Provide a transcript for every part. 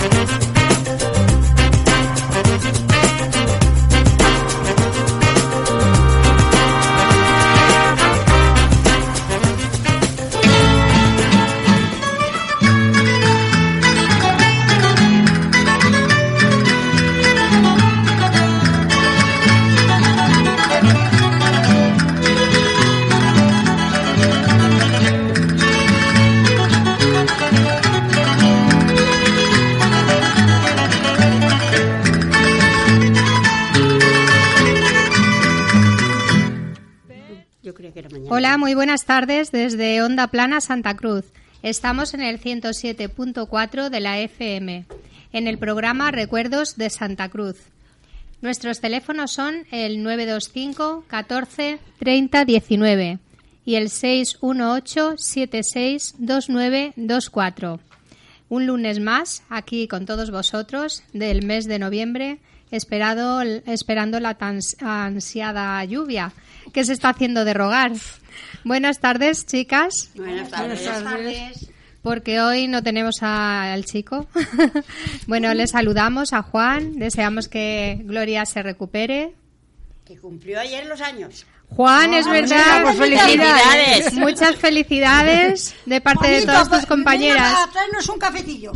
Hola, muy buenas tardes desde Onda Plana Santa Cruz. Estamos en el 107.4 de la FM, en el programa Recuerdos de Santa Cruz. Nuestros teléfonos son el 925 14 30 19 y el 618 76 2924. Un lunes más aquí con todos vosotros del mes de noviembre, esperado, esperando la tan ansiada lluvia que se está haciendo de rogar. Buenas tardes, chicas. Buenas tardes. Porque hoy no tenemos al chico. bueno, le saludamos a Juan, deseamos que Gloria se recupere. Que cumplió ayer los años. Juan, es verdad. Pues felicidades. Muchas felicidades de parte de todas tus compañeras. Traernos un cafetillo.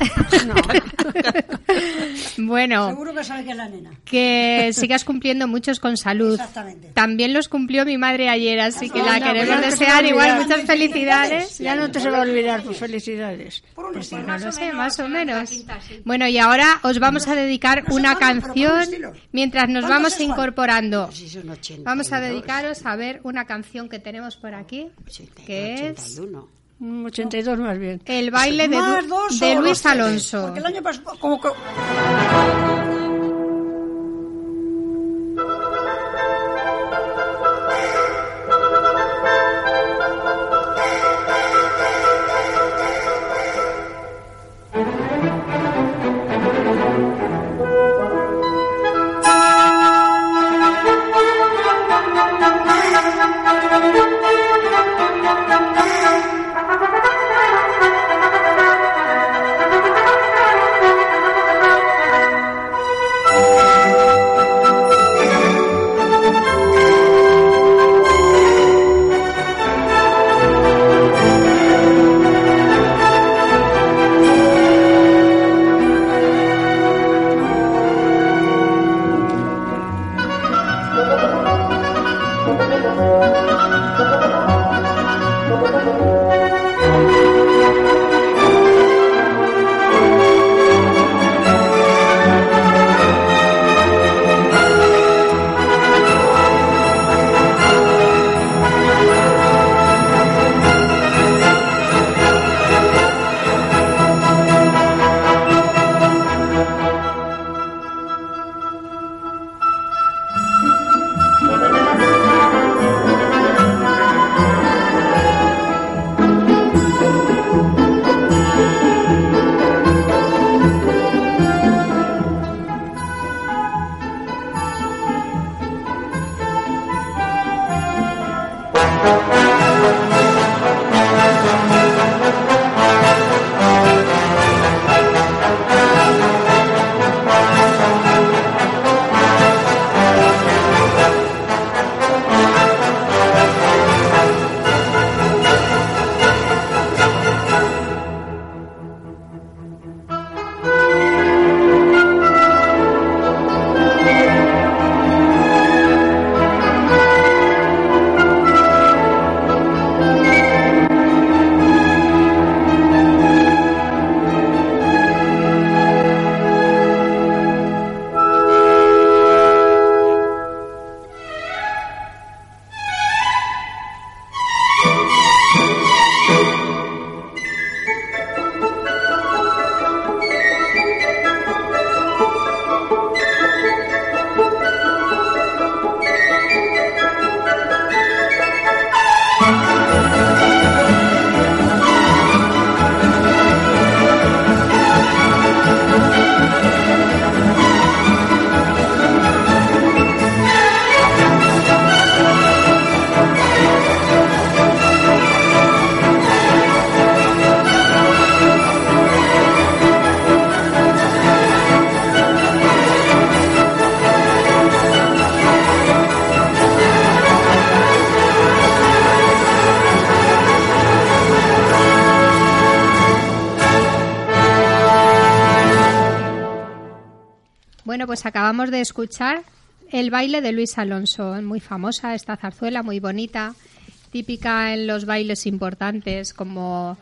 bueno, Seguro que sabe que es la nena. que sigas cumpliendo muchos con salud. Exactamente. También los cumplió mi madre ayer, así que la queremos pues no se desear igual muchas felicidades. Ya no te se va a olvidar, pues felicidades. Por un estilo. No lo sé, más o menos. Bueno, y ahora os vamos a dedicar No una canción mientras nos ¿Cuántos vamos incorporando. Pues sí, son 82. Vamos a dedicaros a ver una canción que tenemos por aquí, 82, que es 81. Un 82 más bien. El baile de, Más Du- dos de Luis Alonso. Porque el año pasado, como que... pues acabamos de escuchar el baile de Luis Alonso, muy famosa esta zarzuela, muy bonita, típica en los bailes importantes como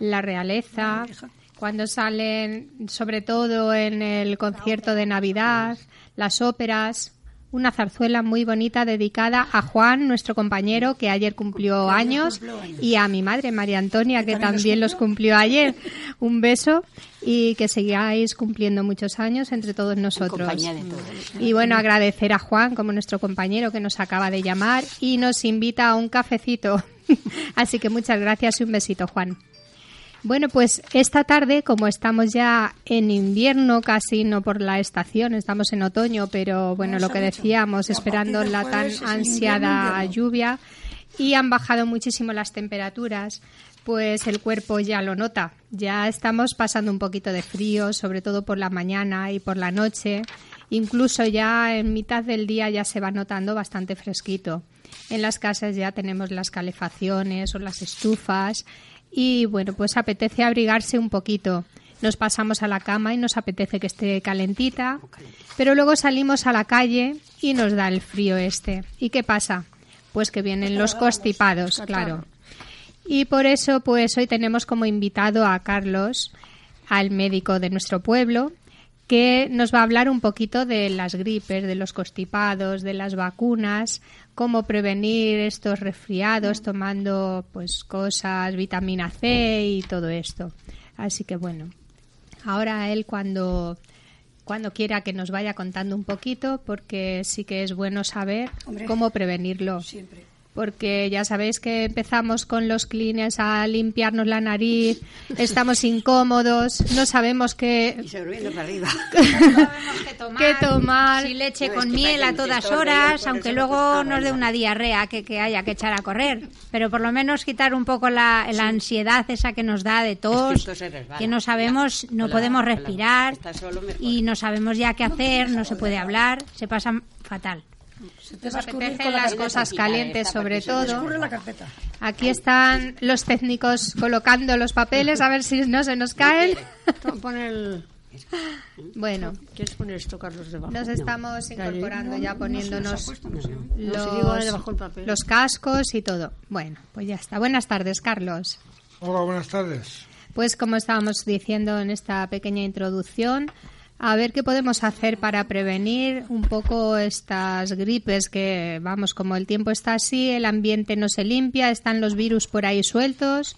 la realeza, cuando salen, sobre todo en el concierto de Navidad, las óperas, una zarzuela muy bonita dedicada a Juan, nuestro compañero, que ayer cumplió años, y a mi madre, María Antonia, que también los cumplió ayer. Un beso y que sigáis cumpliendo muchos años entre todos nosotros. Y bueno, agradecer a Juan como nuestro compañero que nos acaba de llamar y nos invita a un cafecito. Así que muchas gracias y un besito, Juan. Bueno, pues esta tarde, como estamos ya en invierno, casi no por la estación, estamos en otoño, pero bueno, lo que decíamos, esperando la tan ansiada lluvia y han bajado muchísimo las temperaturas, pues el cuerpo ya lo nota. Ya estamos pasando un poquito de frío, sobre todo por la mañana y por la noche. Incluso ya en mitad del día ya se va notando bastante fresquito. En las casas ya tenemos las calefacciones o las estufas y bueno, pues apetece abrigarse un poquito. Nos pasamos a la cama y nos apetece que esté calentita, pero luego salimos a la calle y nos da el frío este. ¿Y qué pasa? Pues que vienen los constipados, claro. Y por eso, pues hoy tenemos como invitado a Carlos, al médico de nuestro pueblo, que nos va a hablar un poquito de las gripes, de los constipados, de las vacunas, cómo prevenir estos resfriados tomando pues cosas, vitamina C y todo esto. Así que bueno, ahora él cuando cuando quiera que nos vaya contando un poquito porque sí que es bueno saber Hombre. cómo prevenirlo. Siempre. Porque ya sabéis que empezamos con los clines a limpiarnos la nariz, estamos incómodos, no sabemos qué, Y para arriba. que tomar, qué tomar. si leche No, con miel a todas horas, aunque luego nos dé ¿no? una diarrea que, que haya que echar a correr. Pero por lo menos quitar un poco la, la ansiedad esa que nos da de tos, que no sabemos, no podemos respirar y no sabemos ya qué hacer, no se puede hablar, se pasa fatal. Se te Nos va a escurrir apetecen las cosas calientes sobre todo. escurre la carpeta. Aquí están los técnicos colocando los papeles a ver si no se nos caen. Pon el... Bueno, ¿Quieres poner esto, Carlos, debajo? nos estamos incorporando ya poniéndonos el los, los cascos y todo. Bueno, pues ya está. Buenas tardes, Carlos. Hola, buenas tardes. Pues como estábamos diciendo en esta pequeña introducción, a ver qué podemos hacer para prevenir un poco estas gripes que, vamos, como el tiempo está así, el ambiente no se limpia, están los virus por ahí sueltos.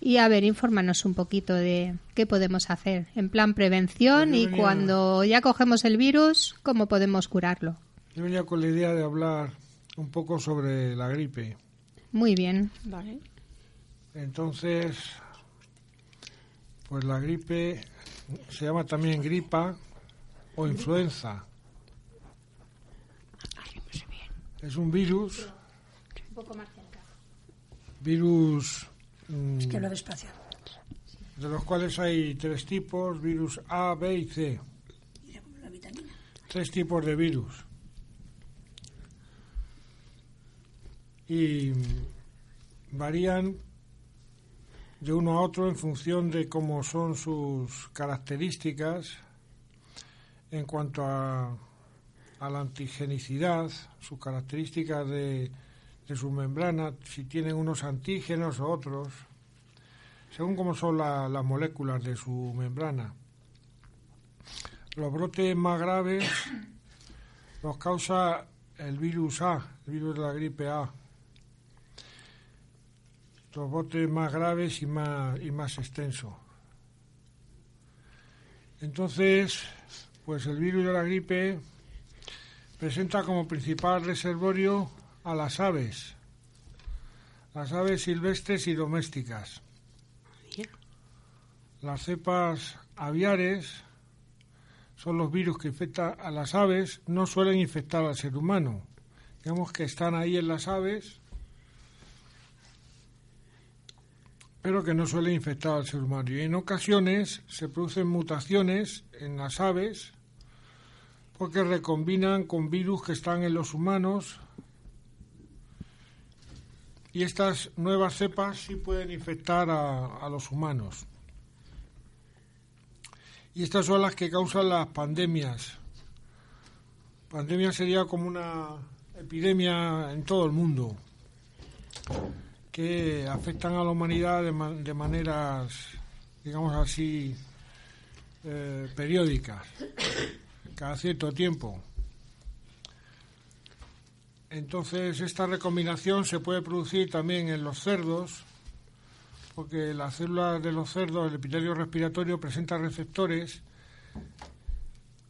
Y a ver, infórmanos un poquito de qué podemos hacer en plan prevención y venía- cuando ya cogemos el virus, cómo podemos curarlo. Yo venía con la idea de hablar un poco sobre la gripe. Muy bien. Vale. Entonces, pues la gripe se llama también gripa o influenza. Es un virus. Virus mm, Es que lo despacio. de los cuales hay tres tipos, virus A, B y C. La vitamina. tres tipos de virus. Y mm, varían de uno a otro en función de cómo son sus características en cuanto a, a la antigenicidad, sus características de, de su membrana, si tienen unos antígenos o otros, según cómo son la- las moléculas de su membrana. Los brotes más graves los causa el virus A, el virus de la gripe A. Los brotes más graves y más, y más extensos. Entonces, pues el virus de la gripe presenta como principal reservorio a las aves, las aves silvestres y domésticas. Las cepas aviares son los virus que infectan a las aves, no suelen infectar al ser humano. Digamos que están ahí en las aves, pero que no suelen infectar al ser humano. Y en ocasiones se producen mutaciones en las aves porque recombinan con virus que están en los humanos y estas nuevas cepas sí pueden infectar a, a los humanos. Y estas son las que causan las pandemias Pandemia sería como una epidemia en todo el mundo que afectan a la humanidad de, ma- de maneras, digamos así, eh, periódicas, cada cierto tiempo. Entonces, esta recombinación se puede producir también en los cerdos, porque las células de los cerdos, el epitelio respiratorio, presenta receptores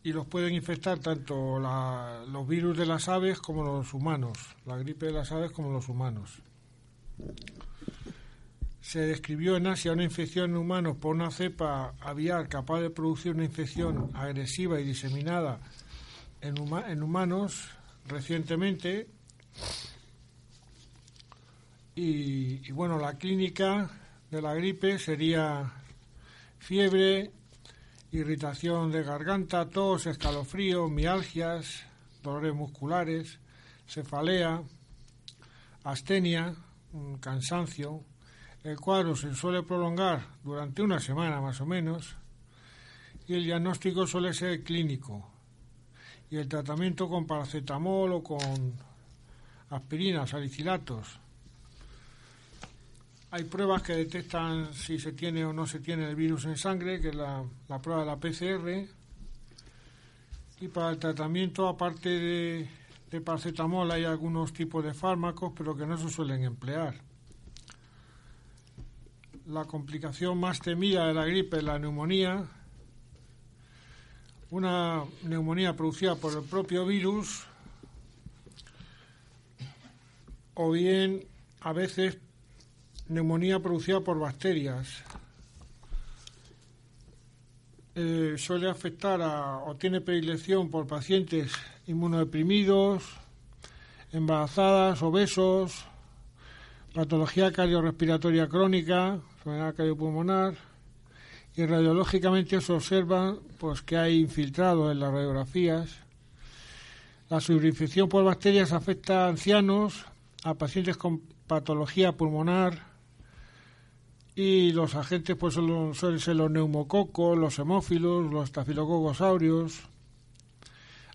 y los pueden infectar tanto los virus de las aves como los humanos, la gripe de las aves como los humanos. Se describió en Asia una infección en humanos por una cepa aviar capaz de producir una infección agresiva y diseminada en, huma- en humanos recientemente. Y, y bueno, la clínica de la gripe sería fiebre, irritación de garganta, tos, escalofrío, mialgias, dolores musculares, cefalea, astenia, cansancio. El cuadro se suele prolongar durante una semana más o menos y el diagnóstico suele ser clínico. Y el tratamiento con paracetamol o con aspirina, salicilatos. Hay pruebas que detectan si se tiene o no se tiene el virus en sangre, que es la, la prueba de la PCR. Y para el tratamiento, aparte de, de paracetamol, hay algunos tipos de fármacos, pero que no se suelen emplear. La complicación más temida de la gripe es la neumonía. Una neumonía producida por el propio virus o bien a veces neumonía producida por bacterias. Eh, suele afectar a, o tiene predilección por pacientes inmunodeprimidos, embarazadas, obesos, patología cardiorrespiratoria crónica, enfermedad cardiopulmonar, y radiológicamente se observa pues, que hay infiltrado en las radiografías. La sobreinfección por bacterias afecta a ancianos, a pacientes con patología pulmonar y los agentes pues son- suelen ser los neumococos, los hemófilos, los estafilococos aureus.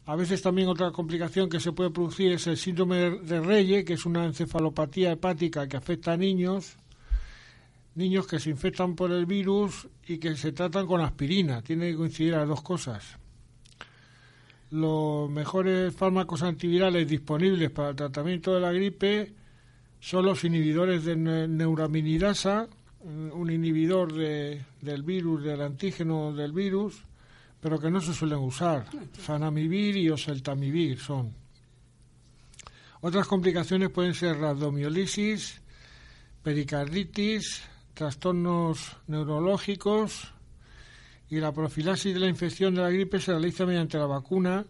A veces también otra complicación que se puede producir es el síndrome de Reye, que es una encefalopatía hepática que afecta a niños, niños que se infectan por el virus y que se tratan con aspirina. Tiene que coincidir las dos cosas. Los mejores fármacos antivirales disponibles para el tratamiento de la gripe son los inhibidores de ne- neuraminidasa, un inhibidor de- del virus, del antígeno del virus, pero que no se suelen usar. Zanamivir y oseltamivir son. Otras complicaciones pueden ser rabdomiolisis, pericarditis, trastornos neurológicos y la profilaxis de la infección de la gripe se realiza mediante la vacuna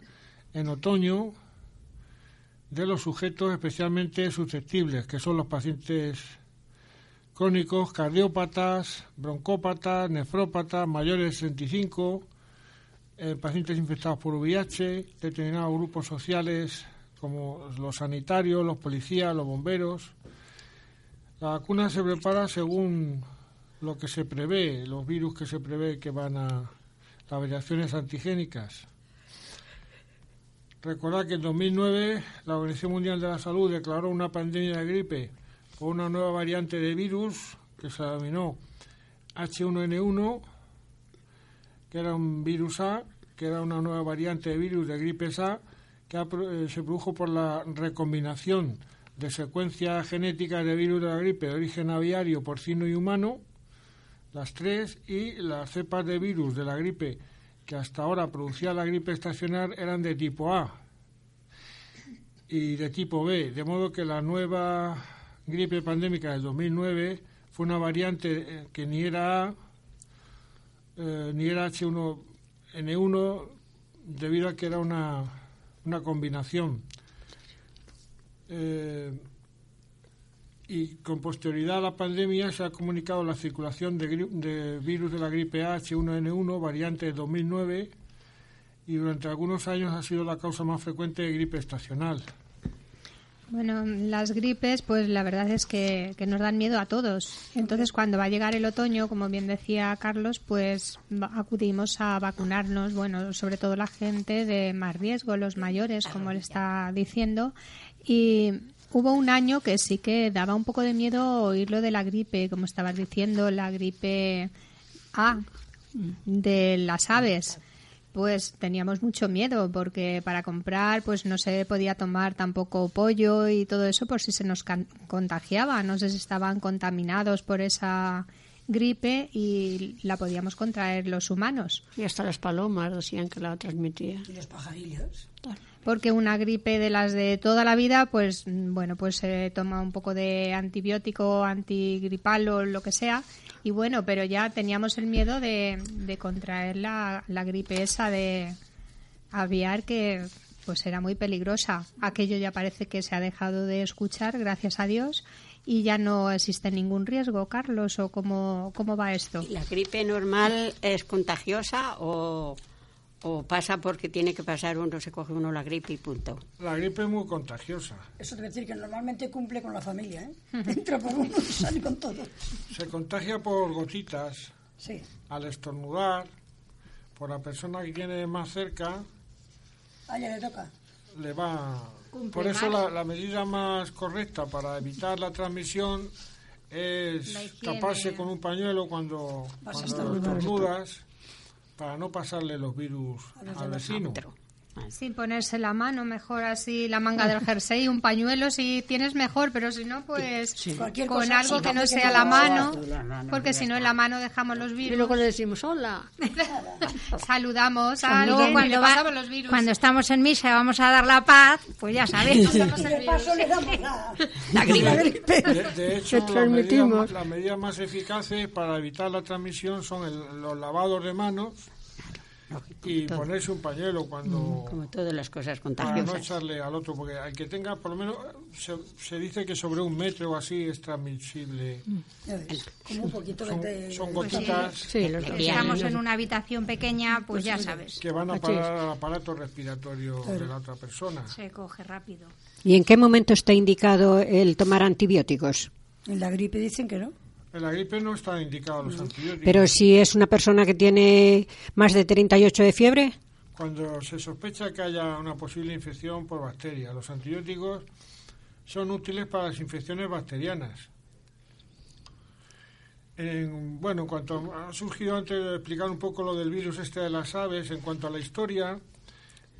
en otoño de los sujetos especialmente susceptibles, que son los pacientes crónicos, cardiópatas, broncópatas, nefrópatas, mayores de 65, eh, pacientes infectados por VIH, determinados grupos sociales como los sanitarios, los policías, los bomberos. La vacuna se prepara según lo que se prevé, los virus que se prevé que van a las variaciones antigénicas. Recordad que en 2009 la Organización Mundial de la Salud declaró una pandemia de gripe por una nueva variante de virus que se denominó H1N1, que era un virus A, que era una nueva variante de virus de gripe A, que eh, se produjo por la recombinación de secuencias genéticas de virus de la gripe de origen aviario, porcino y humano, las tres, y las cepas de virus de la gripe que hasta ahora producía la gripe estacional eran de tipo A y de tipo B, de modo que la nueva gripe pandémica del 2009 fue una variante eh, que ni era A, ni era H1N1 debido a que era una, una combinación. Eh, y con posterioridad a la pandemia se ha comunicado la circulación de, de virus de la gripe A H1N1, variante de 2009, y durante algunos años ha sido la causa más frecuente de gripe estacional. Bueno, las gripes, pues la verdad es que, nos dan miedo a todos. Entonces, cuando va a llegar el otoño, como bien decía Carlos, pues acudimos a vacunarnos, bueno, sobre todo la gente de más riesgo, los mayores, como le está diciendo. Y hubo un año que sí que daba un poco de miedo oír lo de la gripe, como estabas diciendo, la gripe A de las aves. Pues teníamos mucho miedo porque para comprar pues no se podía tomar tampoco pollo y todo eso por si se nos can- contagiaba. No sé si estaban contaminados por esa gripe y la podíamos contraer los humanos. Y hasta las palomas decían que la transmitía. Y los pajarillos. Porque una gripe de las de toda la vida, pues mm, bueno, pues se toma un poco de antibiótico, antigripal o lo que sea. Y bueno, pero ya teníamos el miedo de, contraer la, la gripe esa de aviar que pues era muy peligrosa. Aquello ya parece que se ha dejado de escuchar, gracias a Dios, y ya no existe ningún riesgo, Carlos, o cómo, cómo va esto. ¿La gripe normal es contagiosa o, o pasa porque tiene que pasar uno, se coge uno la gripe y punto? La gripe es muy contagiosa. Eso debe decir que normalmente cumple con la familia, ¿eh? Entra por uno y sale con todo. Se contagia por gotitas, Sí. al estornudar, por la persona que tiene más cerca, A ella le toca. le va. Por eso la, la medida más correcta para evitar la transmisión es La taparse con un pañuelo cuando, Vas a cuando estornudas para no pasarle los virus al vecino. Sin ponerse la mano, mejor así la manga del jersey, un pañuelo si tienes mejor, pero si no, pues con cosa, algo sí, que no sea la mano, la mano, porque si no en la mano dejamos los Y virus. luego le decimos, hola. Saludamos a Cuando, alguien y cuando le va- pasamos los virus. cuando estamos en misa y vamos a dar la paz, pues ya sabéis. Y la, La gripe. De, de hecho, medidas, transmitimos. las medidas más eficaces para evitar la transmisión son el- los lavados de manos y ponerse un pañuelo cuando Como todas las cosas para no contagiosas. echarle al otro, porque al que tenga por lo menos se, se dice que sobre un metro o así es transmisible. ves, como un poquito Son, de... son gotitas Sí, los dos. Si estamos en una habitación pequeña, pues ya sabes, que van a parar al aparato respiratorio de la otra persona. se coge rápido. ¿Y en qué momento está indicado el tomar antibióticos? En la gripe dicen que no. En la gripe no están indicados los antibióticos. Pero si es una persona que tiene más de 38 de fiebre, Cuando se sospecha que haya una posible infección por bacterias, los antibióticos son útiles para las infecciones bacterianas. En- bueno, en cuanto ha surgido antes de explicar un poco lo del virus este de las aves, en cuanto a la historia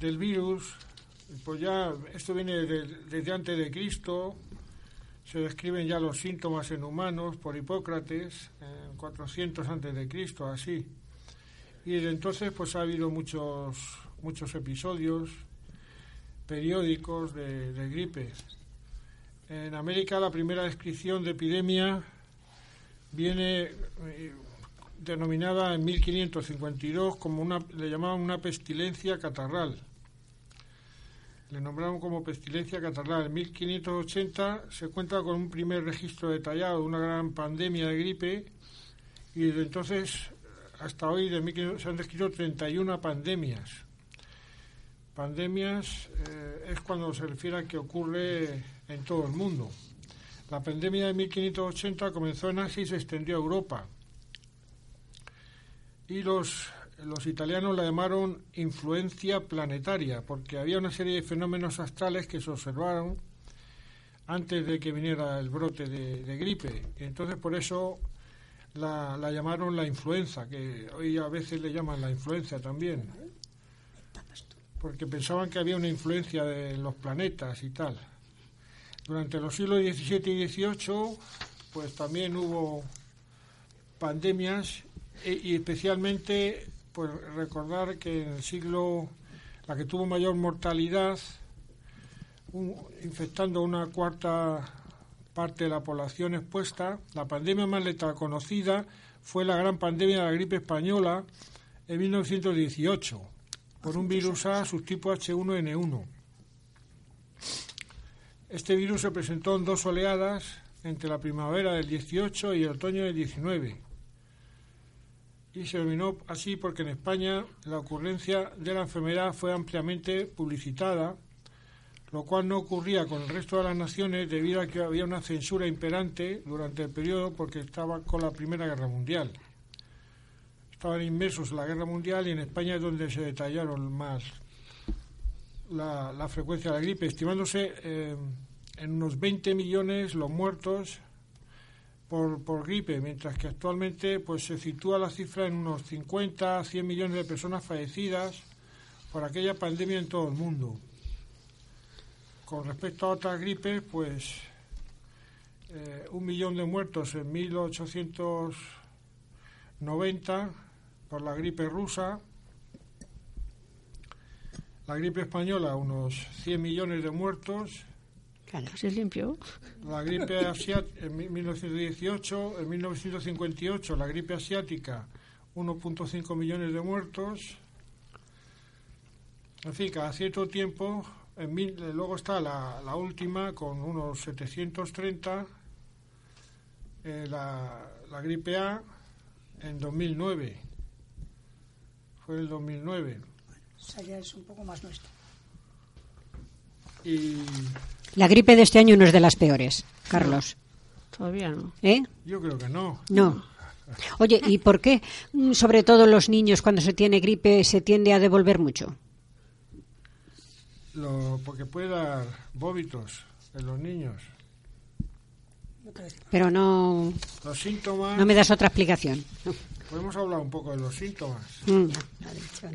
del virus, pues ya esto viene de- desde antes de Cristo, se describen ya los síntomas en humanos por Hipócrates, en 400 antes de Cristo, así. Y desde entonces pues ha habido muchos muchos episodios periódicos de, de gripe. En América la primera descripción de epidemia viene eh, denominada en 1552 como una le llamaban una pestilencia catarral. Le nombraron como pestilencia catarral. En 1580 se cuenta con un primer registro detallado de una gran pandemia de gripe y desde entonces hasta hoy de 1500 se han descrito 31 pandemias. Pandemias eh, es cuando se refiere a que ocurre en todo el mundo. La pandemia de 1580 comenzó en Asia y se extendió a Europa. Y los, los italianos la llamaron influencia planetaria, porque había una serie de fenómenos astrales que se observaron antes de que viniera el brote de, gripe. Entonces por eso la, la llamaron la influenza, que hoy a veces le llaman la influenza también, porque pensaban que había una influencia de los planetas y tal. Durante los siglos XVII y XVIII, pues también hubo pandemias e- y especialmente, pues recordar que en el siglo, la que tuvo mayor mortalidad, infectando una cuarta parte de la población expuesta, la pandemia más letal conocida fue la gran pandemia de la gripe española en 1918, por un virus A subtipo H1N1. Este virus se presentó en dos oleadas entre la primavera del 18 y el otoño del 19. Y se denominó así porque en España la ocurrencia de la enfermedad fue ampliamente publicitada, lo cual no ocurría con el resto de las naciones debido a que había una censura imperante durante el periodo porque estaba con la Primera Guerra Mundial. Estaban inmersos en la Guerra Mundial y en España es donde se detallaron más la, frecuencia de la gripe, estimándose eh, en unos 20 millones los muertos por, gripe, mientras que actualmente pues se sitúa la cifra en unos 50 100 millones de personas fallecidas por aquella pandemia en todo el mundo. Con respecto a otras gripes, pues eh, un millón de muertos en 1890 por la gripe rusa, la gripe española unos 100 millones de muertos, Se limpió. la gripe asiática en mi- 1918, en 1958 la gripe asiática 1.5 millones de muertos. En fin, cada cierto tiempo, en mil- eh, luego está la, la última con unos 730, eh, la, la gripe A en 2009. Fue el 2009. O sea, ya es un poco más nuestro. Y La gripe de este año no es de las peores, Carlos. Todavía no. ¿Eh? yo creo que no. No. Oye, ¿y por qué, mm, sobre todo los niños, cuando se tiene gripe, se tiende a devolver mucho? Lo, porque puede dar vómitos en los niños. Pero no, Los síntomas, no me das otra explicación. podemos hablar un poco de los síntomas Mm.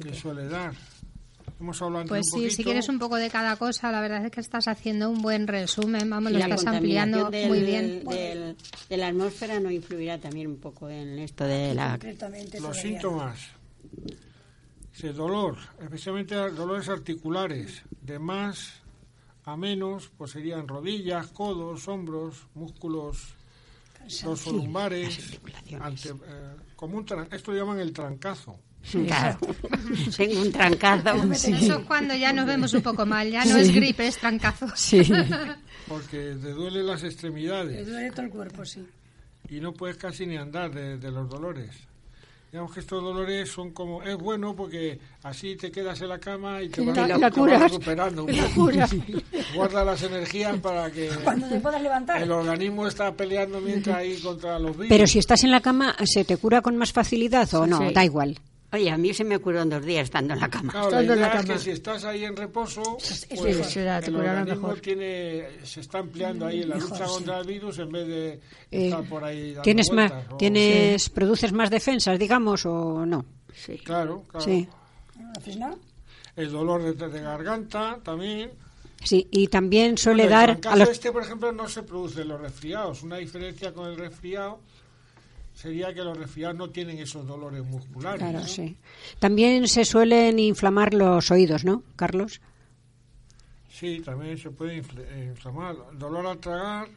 que suele dar. Hemos hablado antes Pues un sí, poquito. si quieres un poco de cada cosa, la verdad es que estás haciendo un buen resumen, vamos, lo estás ampliando muy bien. del- de la atmósfera no influirá también un poco en esto de la... Los síntomas. Dice dolor, especialmente dolores articulares, de más a menos, pues serían rodillas, codos, hombros, músculos dorsolumbares, ante, eh, como un tran- esto lo llaman el trancazo. Claro. Tengo un trancazo. Eso es cuando ya nos vemos un poco mal, ya no es gripe, es trancazo. Sí. porque te duelen las extremidades duele todo el cuerpo, sí. y no puedes casi ni andar de, de los dolores. Digamos que estos dolores son como, es bueno porque así te quedas en la cama y te vas, la- te la vas recuperando. un La poco. curas. Guarda las energías para que Cuando te puedas levantar. el organismo está peleando mientras ahí contra los virus. Pero si estás en la cama, ¿se te cura con más facilidad o no? Sí. Da igual. Oye, a mí se me curó en dos días estando en la cama. Claro, la Estando en la idea es cama. que si estás ahí en reposo, es pues mejor. Será, te el organismo mejor. tiene, se está empleando ahí en la Mejor, lucha sí. contra el virus en vez de Eh, estar por ahí dando ¿Tienes más, vueltas, o- tienes, produces más defensas, digamos, o no? Sí. Claro, claro. Sí. ¿No haces nada? El dolor de, de garganta también. Sí, y también suele Bueno, dar el a trancazo los este, por ejemplo, no se produce en los resfriados. Una diferencia con el resfriado sería que los resfriados no tienen esos dolores musculares. Claro, ¿no? sí. También se suelen inflamar los oídos, ¿no, Carlos? Sí, también se puede infl- eh, inflamar. Dolor al tragar,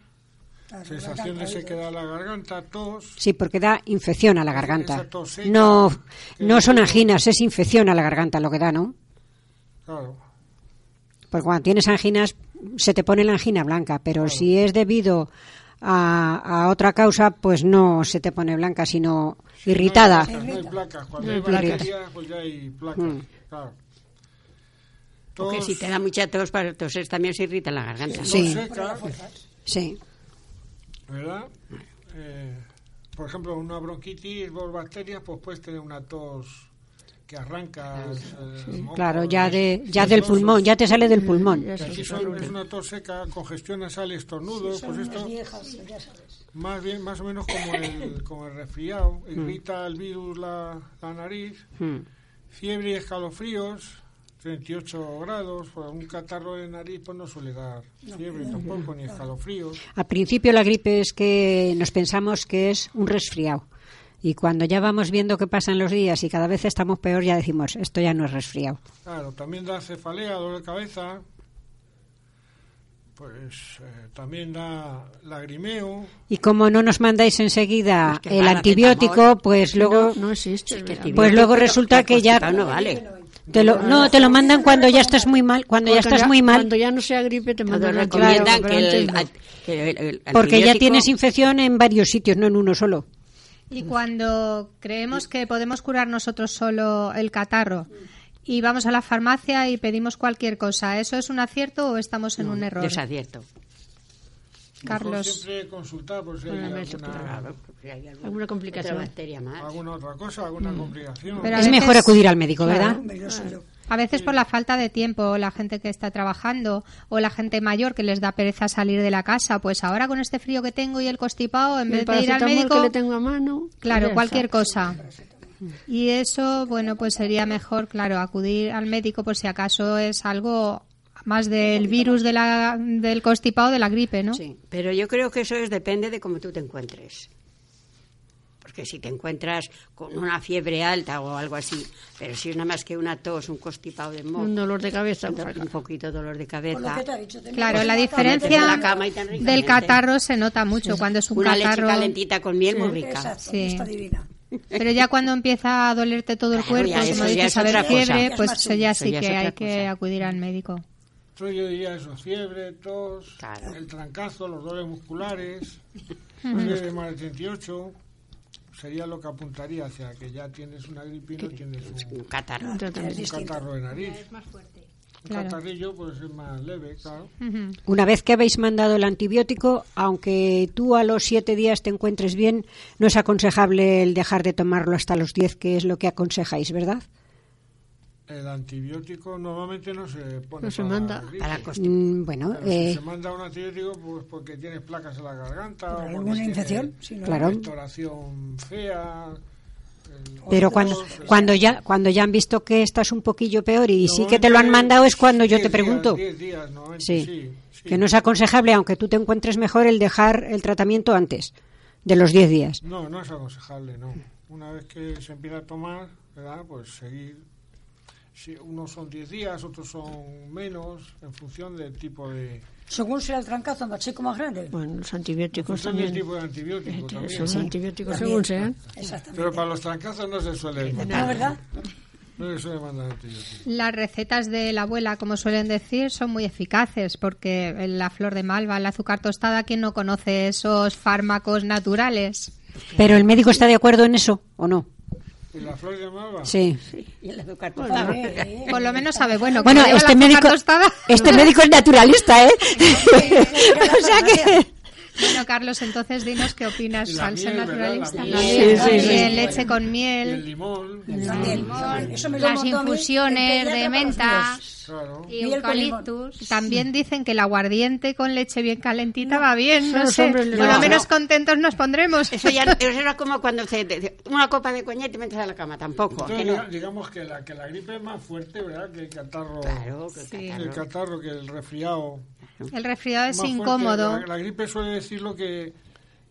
Claro, sensación de sequedad en la garganta, tos. Sí, porque da infección a la garganta. Esa tos seca, No, que no son anginas, es infección a la garganta lo que da, ¿no? Claro. Porque cuando tienes anginas se te pone la angina blanca, pero si es debido a, a otra causa, pues no se te pone blanca, sino irritada. No hay placas, no hay placas. Cuando No hay hay placas. bacterias, pues ya hay placas. Mm. Claro. Porque si te da mucha tos para toser también se irrita la garganta. Sí. seca, Sí. ¿verdad? Eh, por ejemplo, una bronquitis por bacterias, pues puedes tener una tos que arranca. eh, mocos, Claro, ya de ya del pulmón, ya te sale del pulmón. Que aquí son- es una tos seca, congestión nasal, estornudos, pues esto viejas, ya sabes. más bien más o menos como el, como el resfriado, Mm. irrita el virus la, la nariz, Hmm. fiebre y escalofríos, 38 grados, pues un catarro de nariz pues no suele dar fiebre tampoco, ni escalofríos. Al principio la gripe es que nos pensamos que es un resfriado. Y cuando ya vamos viendo qué pasan los días y cada vez estamos peor, ya decimos, esto ya no es resfriado. Claro, también da cefalea, dolor de cabeza, pues eh, también da lagrimeo, Y como no nos mandáis enseguida Es que el antibiótico, pues luego, No existe. Es que ¿verdad? el pues luego resulta que ya no vale. te lo, no te lo mandan cuando ya estás muy mal, cuando ya estás muy mal, Cuando ya no sea gripe te mandan recomiendan que el, que el- el porque ya tienes infección en varios sitios, no en uno solo. Y cuando creemos que podemos curar nosotros solo el catarro y vamos a la farmacia y pedimos cualquier cosa. ¿Eso es un acierto o estamos en un error? Desacierto. Mejor Carlos. siempre consultar por si hay alguna, Claro. Hay alguna, Alguna complicación. otra bacteria más. alguna otra cosa, alguna complicación. Pero a Es veces- mejor acudir al médico, ¿verdad? Hombre, yo soy yo. A veces por la falta de tiempo, la gente que está trabajando o la gente mayor que les da pereza salir de la casa, pues ahora con este frío que tengo y el constipado, en vez de ir al médico, que le tengo a mano. claro, cualquier cosa. Y eso, bueno, pues sería mejor, claro, acudir al médico por si acaso es algo más del virus de la, del constipado o de la gripe, ¿no? Sí, pero yo creo que eso es depende de cómo tú te encuentres. Porque si te encuentras con una fiebre alta o algo así, pero si es nada más que una tos, un constipado de moco, Un dolor de cabeza. un, pues, un poquito de dolor de cabeza, que te ha dicho. te Claro, la diferencia la cama del catarro se nota mucho cuando es un una leche catarro. calentita con miel muy te- rica. Exacto, Sí. está divina. Pero ya cuando empieza a dolerte todo el Claro, cuerpo, ya como dices, es a ver fiebre, Ya pues eso ya sí que hay que acudir al médico. Yo diría eso, fiebre, tos, Claro. el trancazo, los dolores musculares, fiebre de más de 38, sería lo que apuntaría hacia que ya tienes una gripe y no tienes un, Un catarro. un catarro de nariz. Un Claro. catarrillo pues es más leve, claro. Una vez que habéis mandado el antibiótico, aunque tú a los siete días te encuentres bien, no es aconsejable el dejar de tomarlo hasta los diez, que es lo que aconsejáis, ¿verdad? El antibiótico normalmente no se pone No se para manda. Para Mm, bueno, si eh, se manda un antibiótico pues porque tienes placas en la garganta o ¿Por alguna infección? Sí, no. Claro. restauración fea. pero cuando, cuando ya cuando ya han visto que estás un poquillo peor y sí que te lo han mandado es cuando yo 10 te pregunto. 10 días, normalmente, Sí, sí, sí. que no es aconsejable, aunque tú te encuentres mejor, el dejar el tratamiento antes de los 10 días. No, no es aconsejable, no. Una vez que se empieza a tomar, ¿verdad? Pues seguir. Si unos son 10 días, otros son menos, en función del tipo de. Según sea el trancazo, más chico más grande. Bueno, los antibióticos del también. tipo de antibiótico también. Son ¿no? antibióticos También. según sean. Exactamente. Pero para los trancazos no se suele ¿No, mandar. verdad? No se suele mandar antibióticos. Las recetas de la abuela, como suelen decir, son muy eficaces porque la flor de malva, el azúcar tostada, ¿quién no conoce esos fármacos naturales? Pero el médico está de acuerdo en eso o no? ¿Y la flor de malva? Sí. Y el azúcar A tostada. ver, eh. Por lo menos sabe bueno. Bueno, este médico tostada. este médico es naturalista, ¿eh? o sea que Bueno, Carlos, entonces dinos qué opinas. Salsa miel, naturalista. La miel. miel, Sí, leche con Y el miel, limón, Miel. Eso me lo Las infusiones de menta claro. y Miel eucaliptus. También dicen que el aguardiente con leche bien calentita va bien, no sé. Por lo menos contentos nos pondremos. Eso ya eso era como cuando se, te- una copa de coñac y te metes a la cama, tampoco. Entonces, que no. diga- digamos que la, que la gripe es más fuerte, ¿verdad? Que el catarro. Claro, que Sí. catarro. El catarro, que el resfriado. El resfriado es incómodo. La, la gripe suele decirlo que,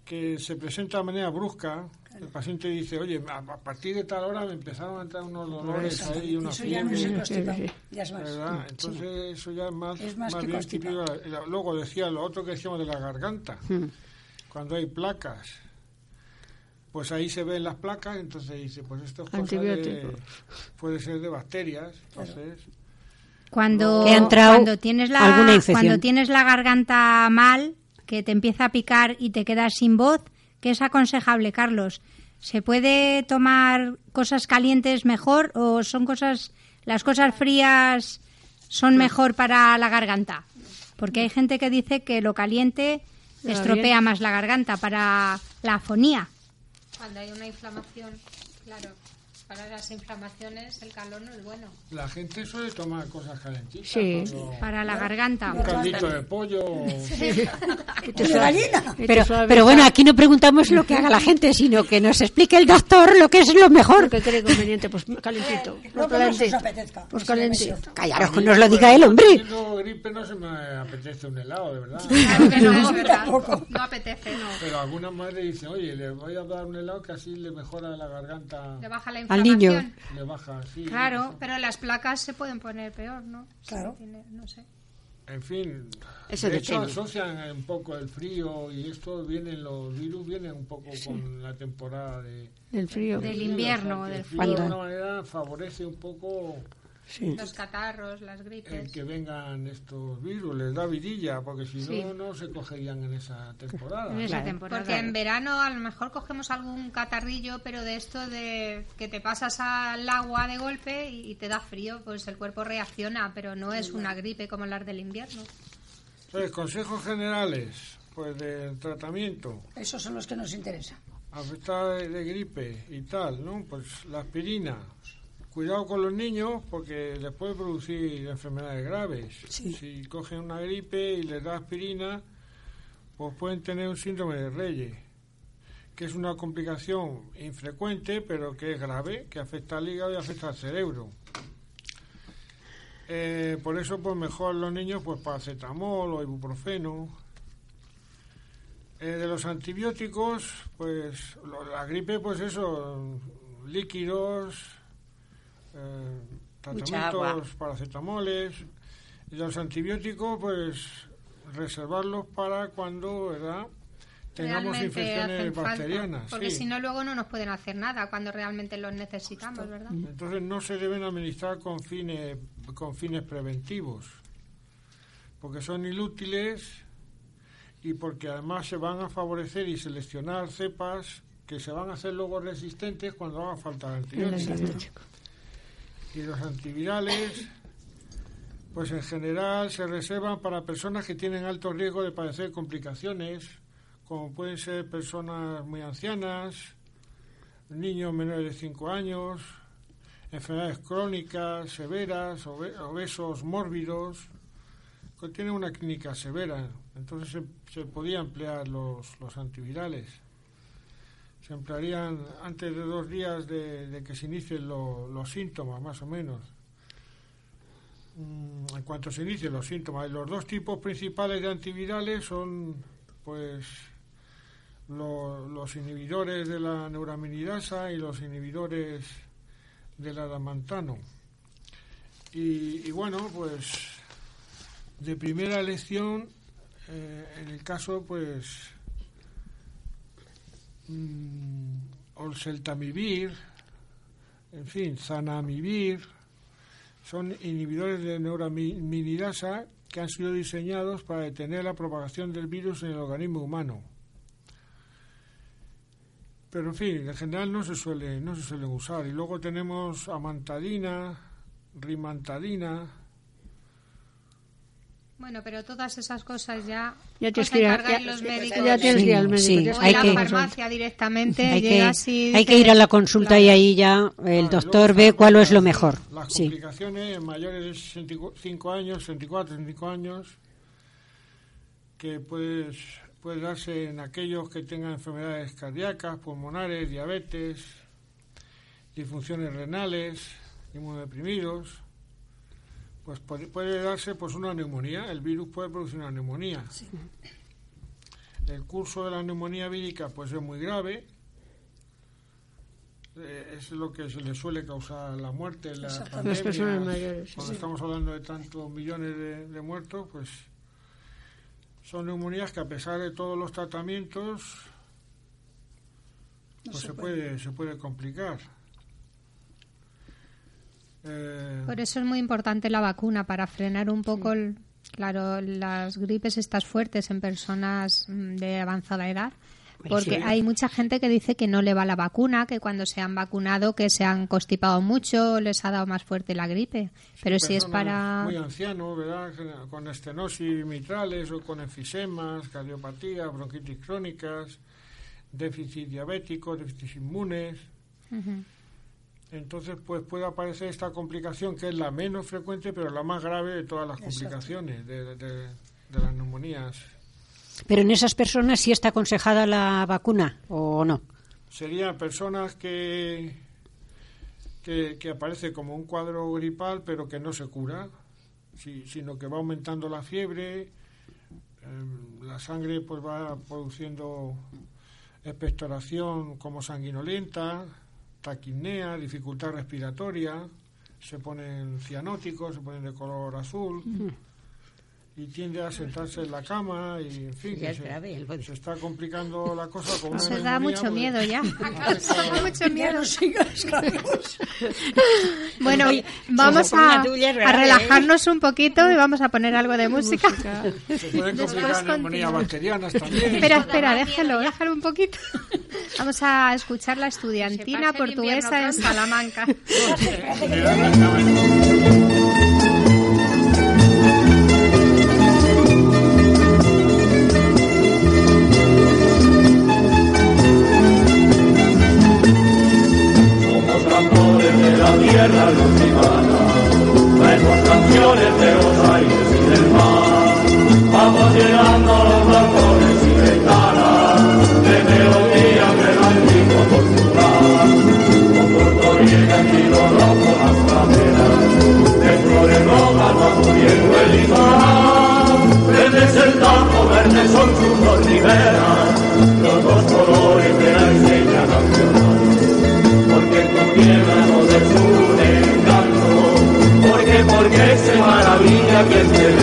que se presenta de manera brusca. El paciente dice, oye, a, a partir de tal hora me empezaron a entrar unos dolores ahí, una Eso ya no es el ya es más. ¿verdad? Entonces eso ya es más, Es más más que bien típico. Luego decía lo otro que decíamos de la garganta. Hmm. Cuando hay placas, pues ahí se ven las placas, entonces dice, pues esto es cosa de, Antibióticos. puede ser de bacterias, entonces... Cuando, Que cuando tienes la alguna infección. cuando tienes la garganta mal, que te empieza a picar y te quedas sin voz, ¿qué es aconsejable, Carlos? ¿Se puede tomar cosas calientes mejor o son cosas las cosas frías son mejor para la garganta? Porque hay gente que dice que lo caliente estropea bien. más la garganta para la afonía. Cuando hay una inflamación, claro, para las inflamaciones el calor no es bueno. La gente suele tomar cosas calentitas. Sí. Para la garganta. Un caldito de pollo. te pero, pero bueno, aquí no preguntamos lo que haga la gente, sino que nos explique el doctor lo que es lo lo mejor. que cree conveniente, pues calentito. Lo que os apetezca. Pues calentito. siento. Callaros, que nos lo diga el hombre. Tengo gripe, no se me apetece un helado, de verdad. Claro que no, es verdad. No apetece, no. Pero algunas madres dicen, oye, le voy a dar un helado que así le mejora la garganta, Le baja la Al niño. le baja así. Claro, pero las placas se pueden poner peor, ¿no? Claro. Sí, tiene- no sé. En fin, Eso de hecho asocian un poco el frío y esto vienen, los virus vienen un poco con la temporada de, Del frío. Del invierno, o sea, del el frío de alguna manera favorece un poco Sí. Los catarros, las gripes. el que vengan estos virus, les da vidilla, porque si Sí. no, no se cogerían en esa temporada. En esa Claro. temporada. Porque en verano a lo mejor cogemos algún catarrillo, pero de esto de que te pasas al agua de golpe y, y te da frío, pues el cuerpo reacciona, pero no es una gripe como las del invierno. Entonces, consejos generales, pues del tratamiento, Esos son los que nos interesan. afectada de, de gripe y tal, ¿no? Pues la aspirina. Cuidado con los niños porque les puede producir enfermedades graves. Sí. Si cogen una gripe y les da aspirina, pues pueden tener un síndrome de Reyes, que es una complicación infrecuente, pero que es grave, que afecta al hígado y afecta al cerebro. Eh, por eso, pues mejor los niños, pues paracetamol o ibuprofeno. Eh, de los antibióticos, pues lo- la gripe, pues eso, líquidos, eh, tratamientos, paracetamoles. Y los antibióticos, pues reservarlos para cuando, ¿verdad? Tengamos Realmente infecciones falta, bacterianas. porque sí. si no luego no nos pueden hacer nada cuando realmente los necesitamos, ¿verdad? Entonces no se deben administrar con fines, con fines preventivos, porque son inútiles y porque además se van a favorecer y seleccionar cepas que se van a hacer luego resistentes cuando haga falta el El antibiótico. Los antivirales, pues en general se reservan para personas que tienen alto riesgo de padecer complicaciones, como pueden ser personas muy ancianas, niños menores de 5 años, enfermedades crónicas, severas, obe- obesos, mórbidos, que tienen una clínica severa. Entonces se, se podía emplear los, los antivirales. Se antes de dos días de, que se inicien lo- los síntomas, más o menos. Mm, En cuanto se inicien los síntomas, los dos tipos principales de antivirales son, pues, lo- los inhibidores de la neuraminidasa y los inhibidores del adamantano. Y, y bueno, pues, de primera elección, eh, en el caso, pues, mm, olseltamivir, en fin, zanamivir, son inhibidores de neuraminidasa que han sido diseñados para detener la propagación del virus en el organismo humano. Pero en fin, en general no se suele, no se suelen usar. Y luego tenemos amantadina, rimantadina, Bueno, pero todas esas cosas ya, Ya tienes os que ir ya- los médicos. ya tienes que ir al médico, Sí, tienes o hay en que- la farmacia directamente, Hay que, hay que ir a la consulta y ahí ya el Claro, doctor ve cuál es lo las- mejor. Las Sí. complicaciones en mayores de 65 años, 64, 65 años, que puedes, puede darse en aquellos que tengan enfermedades cardíacas, pulmonares, diabetes, disfunciones renales, inmunodeprimidos, pues puede, puede darse pues una neumonía. El virus puede producir una neumonía. El curso de la neumonía vírica pues es muy grave, eh, es lo que se le suele causar la muerte las Exactamente. Las personas mayores, Cuando sí. estamos hablando de tantos millones de, de muertos, pues son neumonías que a pesar de todos los tratamientos, No pues se se puede. puede, se puede complicar. Eh, Por eso es muy importante la vacuna para frenar un poco, el- claro, las gripes estas fuertes en personas mm, de avanzada edad. Porque Sí. hay mucha gente que dice que no le va la vacuna, que cuando se han vacunado que se han constipado mucho, les ha dado más fuerte la gripe. Pero si es para... Muy ancianos, ¿verdad? Con estenosis mitrales o con enfisemas, cardiopatías, bronquitis crónicas, déficit diabético, déficit inmunes. Entonces, pues puede aparecer esta complicación que es la menos frecuente, pero la más grave de todas las complicaciones de, de- de las neumonías. Pero en esas personas sí está aconsejada la vacuna o no. Serían personas que, que, que aparece como un cuadro gripal, pero que no se cura, si- sino que va aumentando la fiebre, em, la sangre pues va produciendo expectoración como sanguinolenta, taquipnea, dificultad respiratoria, se ponen cianóticos, se ponen de color azul. y tiende a sentarse en la cama y en fin, Ya que es grave, el se, se está complicando la cosa con una Nos da mucho pues, miedo ya. Da mucho miedo. Bueno, vamos a, relajarnos un poquito y vamos a poner algo de música. Se pueden complicar neumonías bacterianas también. Espera, espera, déjalo, déjalo un poquito. Vamos a escuchar la estudiantina portuguesa en Salamanca. Somos cantores de la tierra lucimana, traemos canciones de los dos colores de la enseña nacional porque tu tierra no descubre encanto, porque, porque se maravilla quien te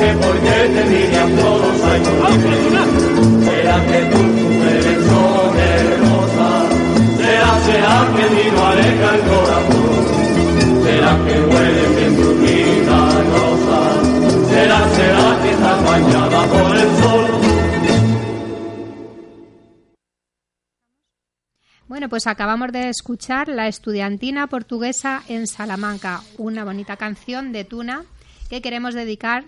porque, porque te miran todos, ay por Será que tus mujeres son hermosas, será, será que el vino aleja el corazón, será que huele que en tu vida rosa, será, será que estás bañada por el sol. Bueno, pues acabamos de escuchar La Estudiantina Portuguesa en Salamanca, una bonita canción de Tuna que queremos dedicar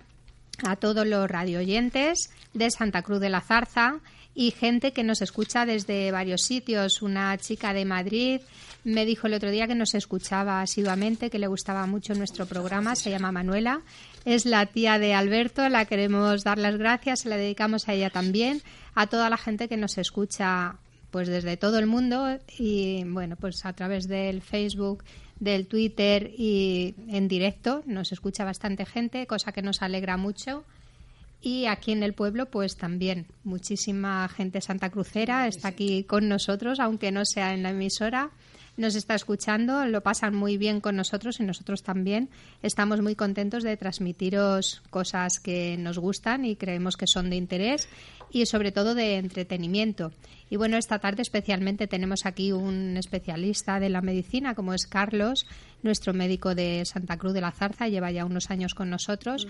a todos los radioyentes de Santa Cruz de la Zarza y gente que nos escucha desde varios sitios. Una chica de Madrid me dijo el otro día que nos escuchaba asiduamente, que le gustaba mucho nuestro programa, se llama Manuela. Es la tía de Alberto, la queremos dar las gracias, se la dedicamos a ella también, a toda la gente que nos escucha pues desde todo el mundo y bueno, pues a través del Facebook, del Twitter y en directo nos escucha bastante gente, cosa que nos alegra mucho. Y aquí en el pueblo, pues también muchísima gente santacrucera está aquí con nosotros, aunque no sea en la emisora. Nos está escuchando, lo pasan muy bien con nosotros y nosotros también. Estamos muy contentos de transmitiros cosas que nos gustan y creemos que son de interés y sobre todo de entretenimiento. Y bueno, esta tarde especialmente tenemos aquí un especialista de la medicina como es Carlos, nuestro médico de Santa Cruz de la Zarza, lleva ya unos años con nosotros.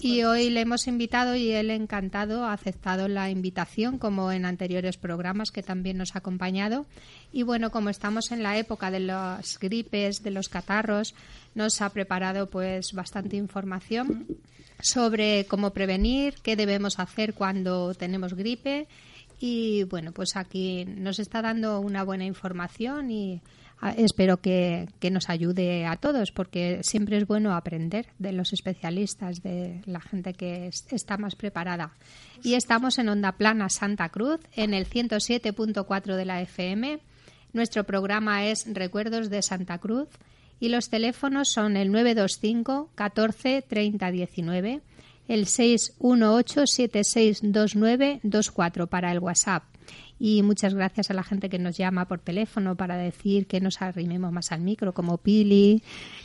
Y hoy le hemos invitado y él encantado ha aceptado la invitación como en anteriores programas que también nos ha acompañado. Y bueno, como estamos en la época de las gripes, de los catarros, nos ha preparado pues bastante información sobre cómo prevenir, qué debemos hacer cuando tenemos gripe. Y bueno, pues aquí nos está dando una buena información y espero que, que nos ayude a todos porque siempre es bueno aprender de los especialistas, de la gente que es- está más preparada. Y estamos en Onda Plana Santa Cruz, en el 107.4 de la FM. Nuestro programa es Recuerdos de Santa Cruz y los teléfonos son el 925 14 30 19, el 618 7629 24 para el WhatsApp Y muchas gracias a la gente que nos llama por teléfono para decir que nos arrimemos más al micro, como Pili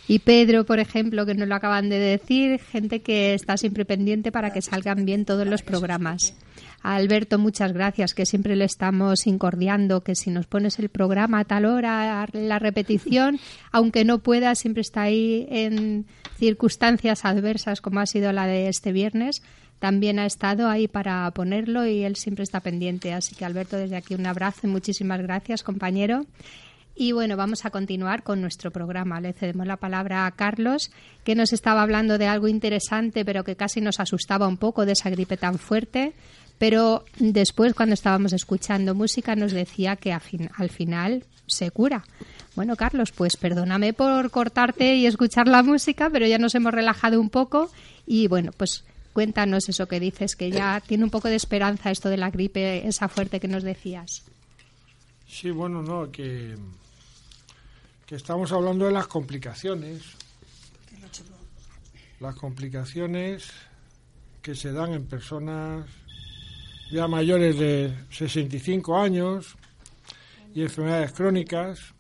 y Pedro, por ejemplo, que nos lo acaban de decir. Gente que está siempre pendiente para que salgan bien todos los programas. A Alberto, muchas gracias, que siempre le estamos incordiando, que si nos pones el programa a tal hora, la repetición, aunque no pueda, siempre está ahí en circunstancias adversas como ha sido la de este viernes, también ha estado ahí para ponerlo y él siempre está pendiente. Así que Alberto, desde aquí un abrazo y muchísimas gracias, compañero. Y bueno, vamos a continuar con nuestro programa. Le cedemos la palabra a Carlos, que nos estaba hablando de algo interesante, pero que casi nos asustaba un poco de esa gripe tan fuerte. Pero después, cuando estábamos escuchando música, nos decía que al final se cura. Bueno, Carlos, pues perdóname por cortarte y escuchar la música, pero ya nos hemos relajado un poco y bueno, pues cuéntanos eso que dices, que ya tiene un poco de esperanza esto de la gripe, esa fuerte que nos decías. Sí, bueno, no, que, que estamos hablando de las complicaciones. Las complicaciones que se dan en personas ya mayores de 65 años y enfermedades crónicas.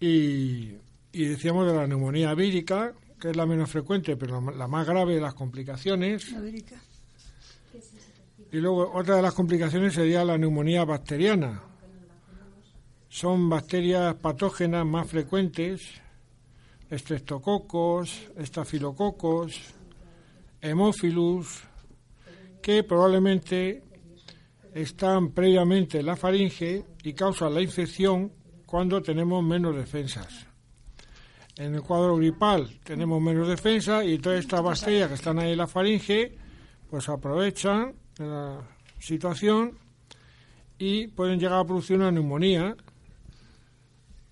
Y, decíamos de la neumonía vírica, que es la menos frecuente, pero la más grave de las complicaciones. Y luego otra de las complicaciones sería la neumonía bacteriana. Son bacterias patógenas más frecuentes, estreptococos, estafilococos, hemófilus, que probablemente están previamente en la faringe y causan la infección cuando tenemos menos defensas. En el cuadro gripal tenemos menos defensa y todas estas bacterias que están ahí en la faringe pues aprovechan la situación y pueden llegar a producir una neumonía.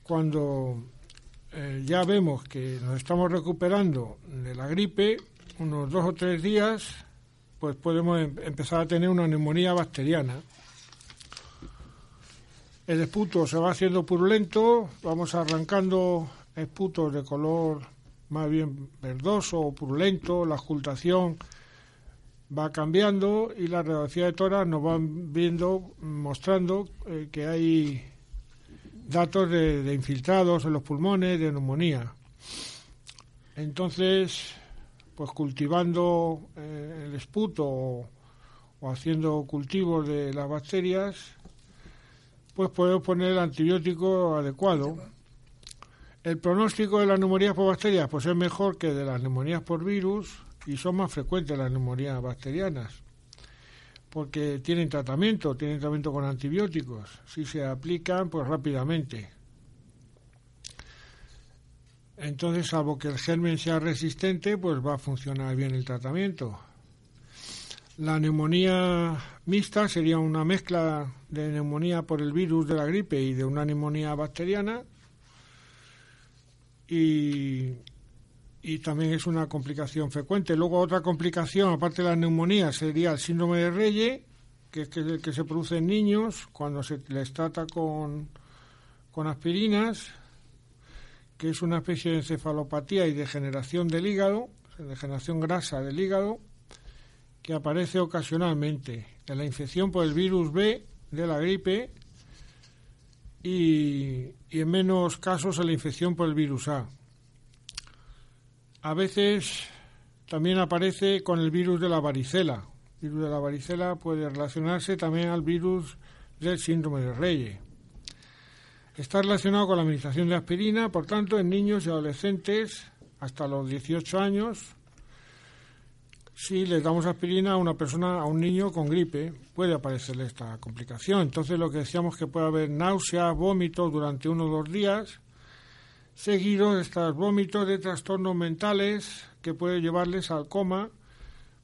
Cuando eh, ya vemos que nos estamos recuperando de la gripe unos dos o tres días pues podemos em-, empezar a tener una neumonía bacteriana. El esputo se va haciendo purulento, vamos arrancando esputos de color más bien verdoso o purulento, la ocultación va cambiando y la radiografía de toras nos van viendo, mostrando eh, que hay datos de, infiltrados en los pulmones, de neumonía. Entonces, pues cultivando eh, el esputo o haciendo cultivos de las bacterias, pues podemos poner el antibiótico adecuado. El pronóstico de las neumonías por bacterias pues es mejor que de las neumonías por virus y son más frecuentes las neumonías bacterianas porque tienen tratamiento, tienen tratamiento con antibióticos, si se aplican pues rápidamente. Entonces, salvo que el germen sea resistente, pues va a funcionar bien el tratamiento. La neumonía mixta sería una mezcla de neumonía por el virus de la gripe y de una neumonía bacteriana. Y, también es una complicación frecuente. Luego otra complicación, aparte de la neumonía, sería el síndrome de Reye, que es el que se produce en niños cuando se les trata con, con aspirinas, que es una especie de encefalopatía y degeneración del hígado, degeneración grasa del hígado, que aparece ocasionalmente en la infección por el virus B de la gripe y, en menos casos en la infección por el virus A. A veces también aparece con el virus de la varicela. El virus de la varicela puede relacionarse también al virus del síndrome de Reye. Está relacionado con la administración de aspirina, por tanto, en niños y adolescentes hasta los 18 años si le damos aspirina a una persona, a un niño con gripe, puede aparecerle esta complicación. Entonces lo que decíamos que puede haber náuseas, vómitos durante uno o dos días, seguidos de estos vómitos de trastornos mentales que puede llevarles al coma,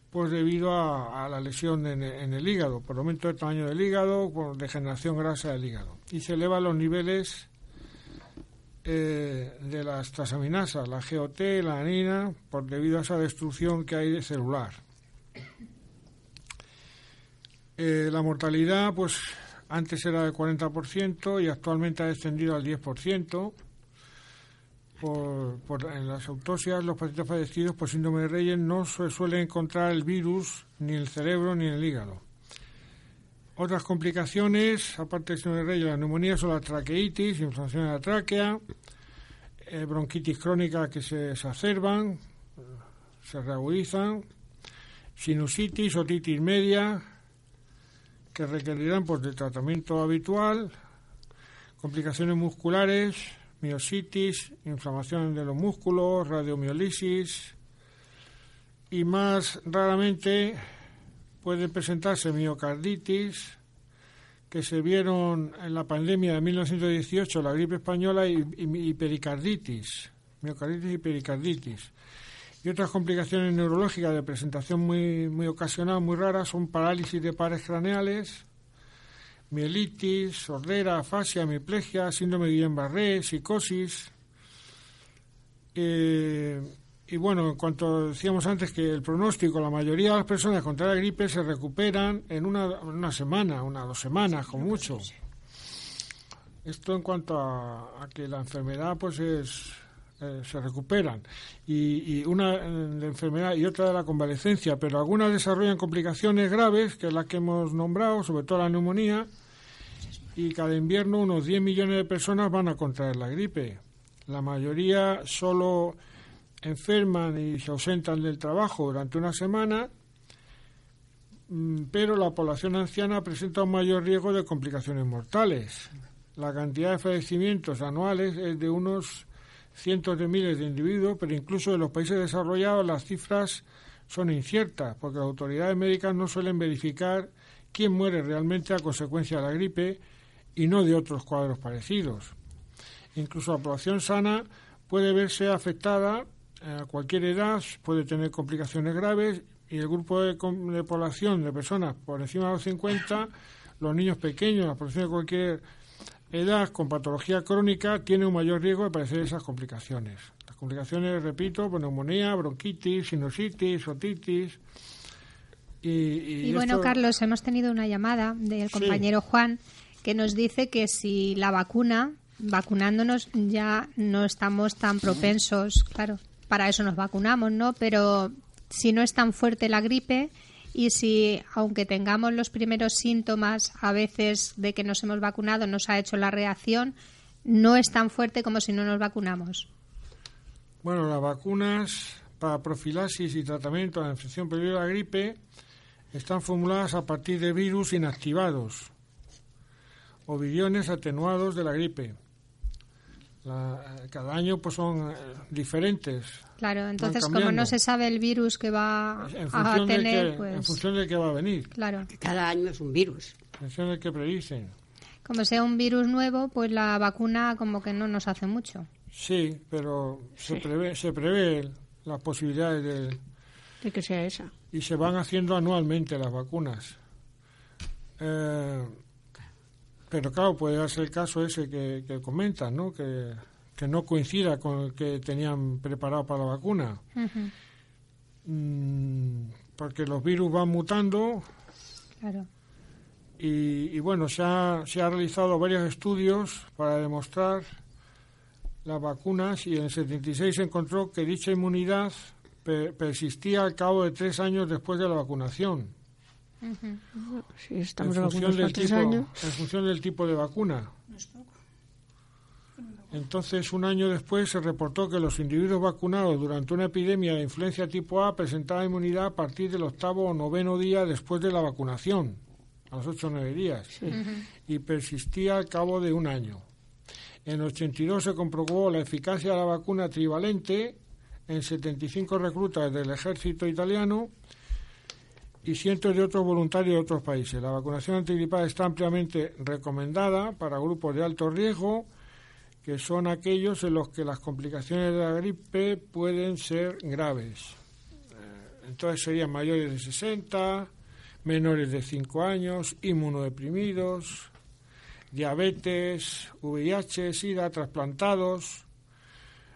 pues debido a, la lesión en, el hígado, por aumento del tamaño del hígado, por degeneración grasa del hígado. Y se elevan los niveles eh, de las trasaminasas, la GOT, la anina, por debido a esa destrucción que hay de celular. Eh, la mortalidad, pues antes era del 40% y actualmente ha descendido al 10%. Por, por, en las autopsias, los pacientes fallecidos por síndrome de Reyes no se suele encontrar el virus ni en el cerebro ni en el hígado. Otras complicaciones, aparte del síndrome de la neumonía son la traqueitis, inflamación de la tráquea, eh, bronquitis crónica que se exacerban, se reagudizan, sinusitis, otitis media, que requerirán pues, de tratamiento habitual, complicaciones musculares, miositis, inflamación de los músculos, radiomiolisis y más raramente puede presentarse miocarditis que se vieron en la pandemia de 1918, la gripe española y, pericarditis, miocarditis y pericarditis. Y otras complicaciones neurológicas de presentación muy, muy ocasional, muy raras, son parálisis de pares craneales, mielitis, sordera, afasia, hemiplegia, síndrome de Guillain-Barré, psicosis. Eh, y bueno, en cuanto decíamos antes que el pronóstico, la mayoría de las personas contra la gripe se recuperan en una, una semana, una dos semanas, con mucho. Esto en cuanto a, a que la enfermedad pues es eh, se recuperan y, y una eh, de enfermedad y otra de la convalecencia, pero algunas desarrollan complicaciones graves, que es la que hemos nombrado, sobre todo la neumonía, y cada invierno unos 10 millones de personas van a contraer la gripe. La mayoría solo enferman y se ausentan del trabajo durante una semana, mm, pero la población anciana presenta un mayor riesgo de complicaciones mortales. La cantidad de fallecimientos anuales es de unos cientos de miles de individuos, pero incluso en los países desarrollados las cifras son inciertas, porque las autoridades médicas no suelen verificar quién muere realmente a consecuencia de la gripe y no de otros cuadros parecidos. Incluso la población sana puede verse afectada a cualquier edad, puede tener complicaciones graves y el grupo de, de población de personas por encima de los 50, los niños pequeños, la población de cualquier edad con patología crónica tiene un mayor riesgo de padecer esas complicaciones. Las complicaciones, repito, neumonía, bronquitis, sinusitis, otitis. Y, y Y bueno, esto- Carlos, hemos tenido una llamada del Sí. compañero Juan que nos dice que si la vacuna, vacunándonos ya no estamos tan propensos, claro, para eso nos vacunamos, ¿no? Pero si no es tan fuerte la gripe y si, aunque tengamos los primeros síntomas a veces de que nos hemos vacunado, nos ha hecho la reacción, no es tan fuerte como si no nos vacunamos. Bueno, las vacunas para profilaxis y tratamiento de la infección previa de la gripe están formuladas a partir de virus inactivados o viriones atenuados de la gripe. La- eh, cada año pues son eh, diferentes Claro, entonces como no se sabe el virus que va en a función, de tener, qué, en pues función de qué va a venir, claro. Cada año es un virus. en función de qué predicen. Como sea un virus nuevo, pues la vacuna como que no nos hace mucho. Sí, pero se prevé, se prevé las posibilidades de, De que sea esa. y se van haciendo anualmente las vacunas. Eh, pero claro, puede darse el caso ese que, que comentan, ¿no? Que, que no coincida con el que tenían preparado para la vacuna. Mm, porque los virus van mutando Claro. y, y bueno, se ha, se ha realizado varios estudios para demostrar las vacunas y en el 76 se encontró que dicha inmunidad pe- persistía al cabo de tres años después de la vacunación. Estamos en función, del tipo, años. en función del tipo de vacuna. Entonces, un año después se reportó que los individuos vacunados durante una epidemia de influencia tipo A presentaban inmunidad a partir del octavo o noveno día después de la vacunación, a los ocho o nueve días, y persistía al cabo de un año. En el 82 se comprobó la eficacia de la vacuna trivalente en 75 reclutas del ejército italiano y cientos de otros voluntarios de otros países. La vacunación antigripal está ampliamente recomendada para grupos de alto riesgo, que son aquellos en los que las complicaciones de la gripe pueden ser graves. Eh, Entonces serían mayores de 60, menores de 5 años, inmunodeprimidos, diabetes, VIH, SIDA, trasplantados,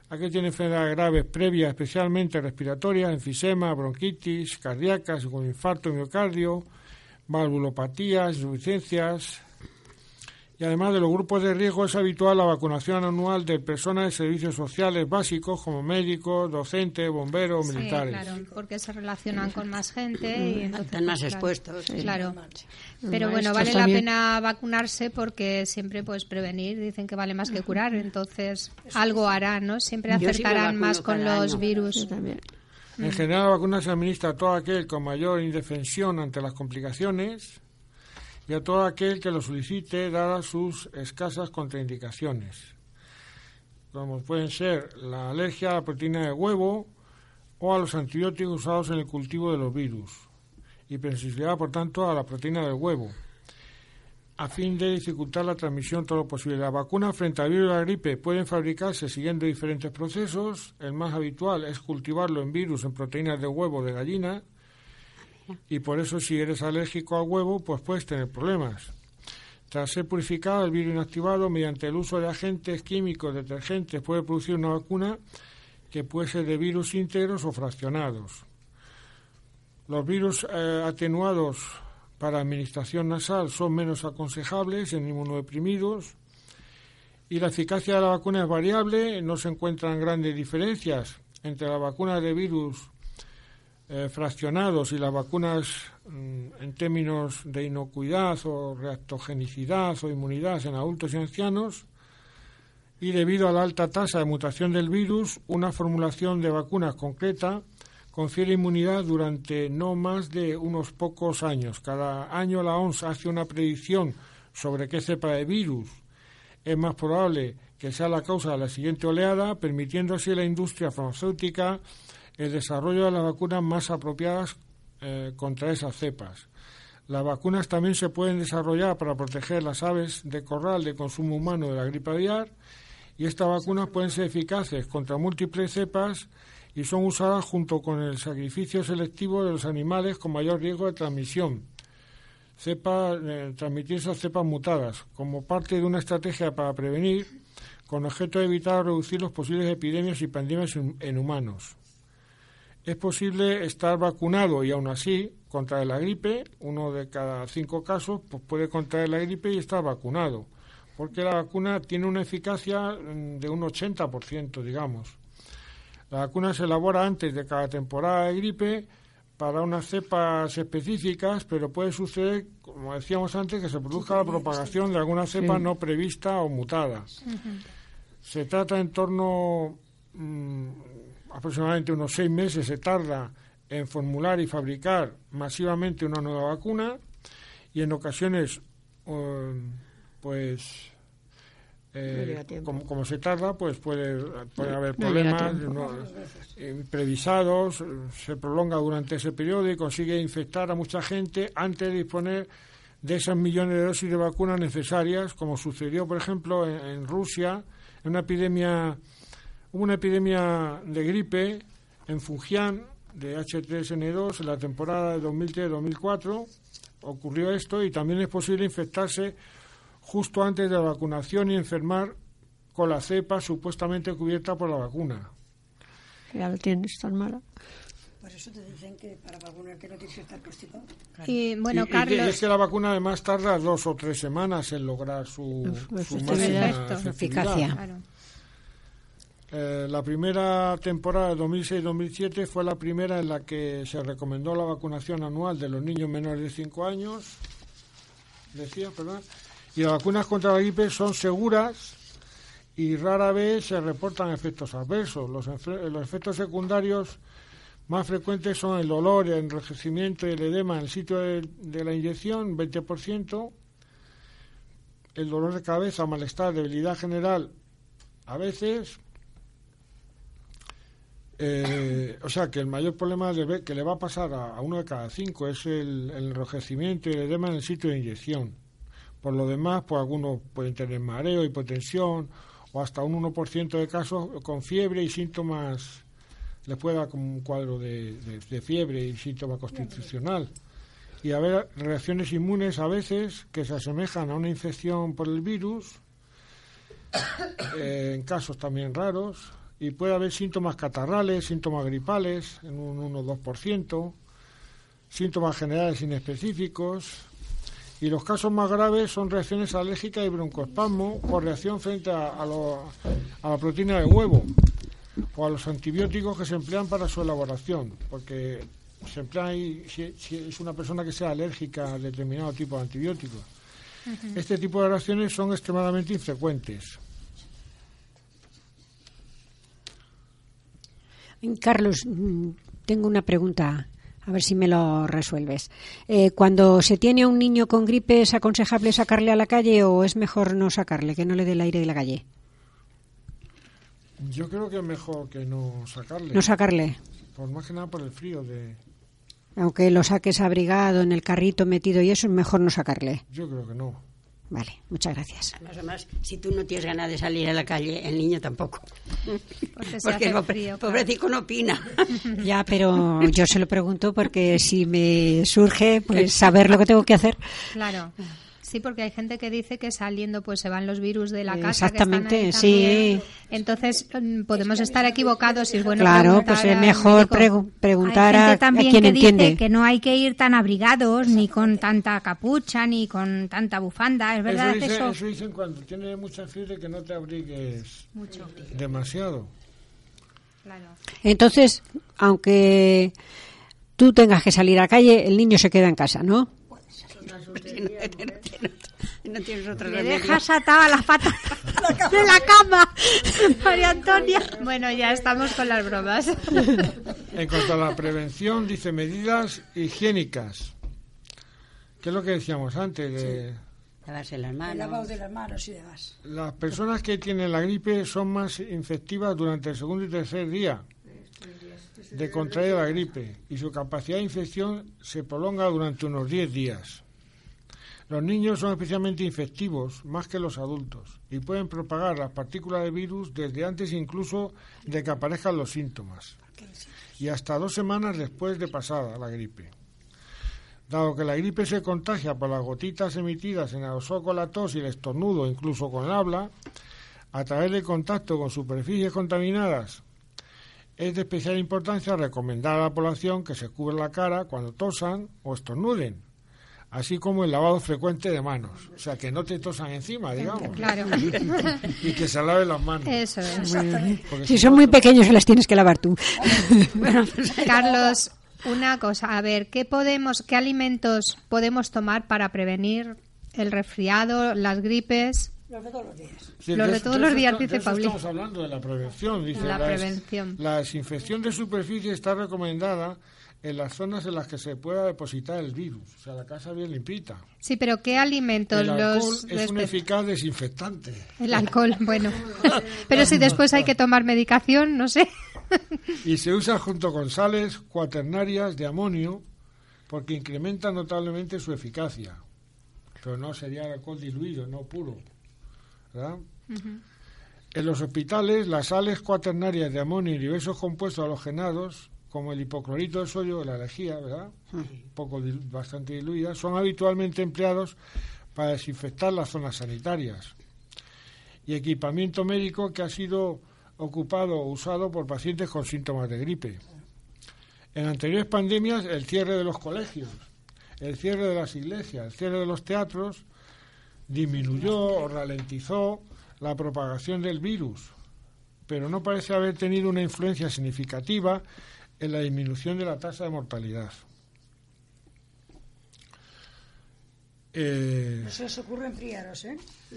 aquellos que tienen enfermedades graves previas, especialmente respiratorias, enfisema, bronquitis, cardíacas, con infarto, miocardio, valvulopatías, insuficiencias, Y además de los grupos de riesgo es habitual la vacunación anual de personas de servicios sociales básicos como médicos, docentes, bomberos, Sí, militares. claro, porque se relacionan con más gente y entonces, Están más pues, expuestos. Claro. claro. Pero bueno, vale la pena vacunarse porque siempre pues prevenir, dicen que vale más que curar, entonces algo harán, ¿no? Siempre vacuno más con los año. virus. Yo también. En general, la vacuna se administra a todo aquel con mayor indefensión ante las complicaciones y a todo aquel que lo solicite, dadas sus escasas contraindicaciones, como pueden ser la alergia a la proteína de huevo o a los antibióticos usados en el cultivo de los virus, hipersensibilidad, por tanto, a la proteína del huevo, a fin de dificultar la transmisión todo lo posible. Las vacunas frente al virus de la gripe pueden fabricarse siguiendo diferentes procesos. El más habitual es cultivarlo en virus en proteínas de huevo de gallina y por eso si eres alérgico al huevo pues puedes tener problemas. Tras ser purificado, el virus inactivado mediante el uso de agentes químicos detergentes puede producir una vacuna que puede ser de virus íntegros o fraccionados. Los virus eh, atenuados para administración nasal son menos aconsejables en inmunodeprimidos y la eficacia de la vacuna es variable, no se encuentran grandes diferencias entre las vacunas de virus eh, fraccionados y las vacunas mm, en términos de inocuidad o reactogenicidad o inmunidad en adultos y ancianos y debido a la alta tasa de mutación del virus, una formulación de vacunas concreta confiere inmunidad durante no más de unos pocos años. Cada año la OMS hace una predicción sobre qué cepa de virus es más probable que sea la causa de la siguiente oleada, permitiendo así a la industria farmacéutica el desarrollo de las vacunas más apropiadas eh, contra esas cepas. Las vacunas también se pueden desarrollar para proteger las aves de corral de consumo humano de la gripe aviar y estas vacunas pueden ser eficaces contra múltiples cepas y son usadas junto con el sacrificio selectivo de los animales con mayor riesgo de transmisión. Cepa, eh, cepas mutadas como parte de una estrategia para prevenir con objeto de evitar o reducir los posibles epidemias y pandemias en humanos. Es posible estar vacunado y aún así contraer la gripe. Uno de cada cinco casos pues, puede contraer la gripe y estar vacunado, porque la vacuna tiene una eficacia mm, de un 80%, digamos. La vacuna se elabora antes de cada temporada de gripe para unas cepas específicas, pero puede suceder, como decíamos antes, que se produzca la propagación de alguna cepa no prevista o mutada. Se trata en torno mm, aproximadamente unos seis meses se tarda en formular y fabricar masivamente una nueva vacuna y en ocasiones um, pues eh, No como, como se tarda pues puede, puede haber no problemas no, imprevisados eh, se prolonga durante ese periodo y consigue infectar a mucha gente antes de disponer de esas millones de dosis de vacunas necesarias como sucedió por ejemplo en, en Rusia en una epidemia Hubo una epidemia de gripe en Fujian de H3N2 en la temporada de 2003-2004. Ocurrió esto y también es posible infectarse justo antes de la vacunación y enfermar con la cepa supuestamente cubierta por la vacuna. Ya lo tienes tan mala. Por eso te dicen que para vacunarte no tienes que estar constipado. Y bueno, y, y que- y Carlos, es que la vacuna además tarda dos o tres semanas en lograr su, Su su máxima efectividad. eficacia. claro. Eh, la primera temporada de 2006-2007 fue la primera en la que se recomendó la vacunación anual de los niños menores de 5 años. Decía, perdón. Y las vacunas contra la gripe son seguras y rara vez se reportan efectos adversos. Los, los efectos secundarios más frecuentes son el dolor, el enrojecimiento y el edema en el sitio de, de la inyección, 20%, el dolor de cabeza, malestar, debilidad general, a veces, eh, o sea, que el mayor problema que le va a pasar a, uno de cada cinco es el, enrojecimiento y el edema en el sitio de inyección. Por lo demás, pues algunos pueden tener mareo, hipotensión o hasta un 1% de casos con fiebre y síntomas, les puede dar como un cuadro de fiebre y síntoma constitucional. Y haber reacciones inmunes a veces que se asemejan a una infección por el virus, eh, en casos también raros, y puede haber síntomas catarrales, síntomas gripales, en un 1 o 2%, síntomas generales inespecíficos, Y los casos más graves son reacciones alérgicas y broncoespasmo por reacción frente a, a lo- a la proteína del huevo o a los antibióticos que se emplean para su elaboración, porque se emplea ahí si, si es una persona que sea alérgica a determinado tipo de antibióticos. Este tipo de reacciones son extremadamente infrecuentes. Carlos, mm, tengo una pregunta, a ver si me lo resuelves. Eh, cuando se tiene a un niño con gripe, ¿es aconsejable sacarle a la calle o es mejor no sacarle, que no le dé el aire de la calle? Yo creo que es mejor que no sacarle, No sacarle, por más que nada por el frío de... aunque lo saques abrigado en el carrito metido y eso, es mejor no sacarle. Yo creo que no. Vale, muchas gracias. Además, además, si tú no tienes ganas de salir a la calle, el niño tampoco. Porque se Porque hace el pobre- frío, claro. pobrecico no opina. Ya, pero yo se lo pregunto porque si me surge, pues saber lo que tengo que hacer. Claro. Sí, porque hay gente que dice que saliendo pues se van los virus de la casa. que Exactamente, están ahí también. sí. Entonces mm, podemos estar equivocados y es bueno claro, pues es mejor pregu- preguntar Hay a, gente a también quien que entiende. dice que no hay que ir tan abrigados, ni con tanta capucha, ni con tanta bufanda. ¿Es verdad eso, dice- eso? eso dicen cuando tienes mucha fiebre que no te abrigues Mucho. demasiado. Claro. Entonces, aunque tú tengas que salir a la calle, el niño se queda en casa, ¿no? Si no, no- no tienes otro Le remedio. dejas atada las patas de la cama, María Antonia. Bueno, ya estamos con las bromas. En cuanto a la prevención, dice medidas higiénicas. ¿Qué es lo que decíamos antes? De Lavarse las El lavado manos. de las manos y demás. las personas que tienen la gripe son más infectivas durante el segundo y tercer día de contraer la gripe y su capacidad de infección se prolonga durante unos 10 días. Los niños son especialmente infectivos, más que los adultos, y pueden propagar las partículas de virus desde antes incluso de que aparezcan los síntomas, y hasta dos semanas después de pasada la gripe. Dado que la gripe se contagia por las gotitas emitidas en aerosol con la tos y el estornudo, incluso con el habla, a través del contacto con superficies contaminadas, es de especial importancia recomendar a la población que se cubra la cara cuando tosan o estornuden, así como el lavado frecuente de manos, o sea, que no te tosan encima, digamos, Claro. y que se laven las manos. Eso es. porque Si si son no- muy pequeños, se las tienes que lavar tú. Carlos, una cosa, a ver, ¿qué podemos, qué alimentos podemos tomar para prevenir el resfriado, las gripes? Los de todos los días. Sí, Los de todos los días, está- dice de eso Pauli. Estamos hablando de la prevención. Dice, La las- prevención. La desinfección de superficie está recomendada en las zonas en las que se pueda depositar el virus, o sea, la casa bien limpita. Sí, pero ¿qué alimentos El alcohol los es un eficaz desinfectante. El alcohol, bueno. Pero si después hay que tomar medicación, no sé. Y se usa junto con sales cuaternarias de amonio porque incrementa notablemente su eficacia. Pero no sería alcohol diluido, no puro. ¿verdad? En los hospitales, las sales cuaternarias de amonio y diversos compuestos halogenados, como el hipoclorito de sodio, la lejía, ¿verdad? Un poco bastante diluida, son habitualmente empleados para desinfectar las zonas sanitarias. Y equipamiento médico que ha sido ocupado o usado por pacientes con síntomas de gripe. En anteriores pandemias, el cierre de los colegios, el cierre de las iglesias, el cierre de los teatros disminuyó o ralentizó la propagación del virus, pero no parece haber tenido una influencia significativa en la disminución de la tasa de mortalidad. Eh, No se os ocurre enfriaros, ¿eh?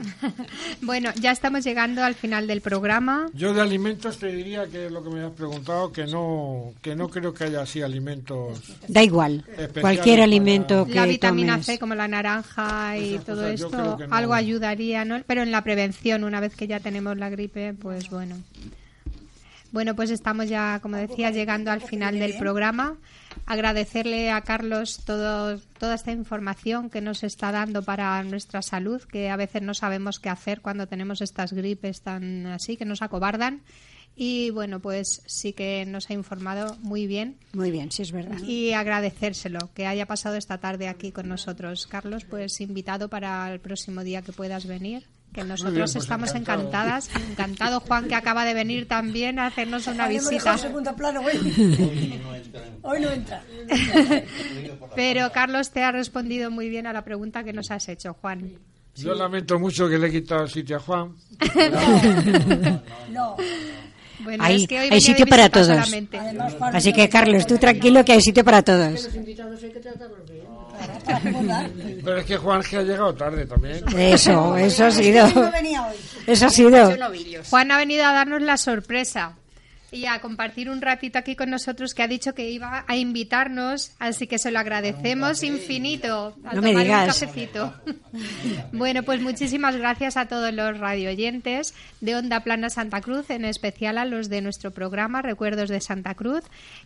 Bueno, ya estamos llegando al final del programa. yo de alimentos te diría que es lo que me has preguntado, que no, que no creo que haya así alimentos. Da igual. Cualquier para- alimento que La vitamina tomes. C, como la naranja y Esas todo cosas esto, no. algo ayudaría, ¿no? Pero en la prevención, una vez que ya tenemos la gripe, pues bueno. Bueno, pues estamos ya, como decía, llegando al final del programa. Agradecerle a Carlos todo, toda esta información que nos está dando para nuestra salud, que a veces no sabemos qué hacer cuando tenemos estas gripes tan así, que nos acobardan. Y bueno, pues sí que nos ha informado muy bien Muy bien, sí es verdad. y agradecérselo que haya pasado esta tarde aquí con nosotros. Carlos, pues invitado para el próximo día que puedas venir. Que nosotros pues estamos encantado. encantadas. Encantado Juan que acaba de venir también a hacernos una Ay, visita. plano, güey. Hoy no entra. Pero Carlos te ha respondido muy bien a la pregunta que nos has hecho, Juan. Yo lamento mucho que le he quitado el sitio a Juan. No. Bueno, Hay- es que hoy hay sitio para todos. solamente. Además, para Así que, Carlos, tú tranquilo que hay sitio para todos. Pero es que Juan que ha llegado tarde también. Eso, eso ha sido. Eso ha sido. Juan ha venido a darnos la sorpresa y a compartir un ratito aquí con nosotros que ha dicho que iba a invitarnos, así que se lo agradecemos infinito. A No me digas. un cafecito. bueno, pues muchísimas gracias a todos los radioyentes de Onda Plana Santa Cruz, en especial a los de nuestro programa Recuerdos de Santa Cruz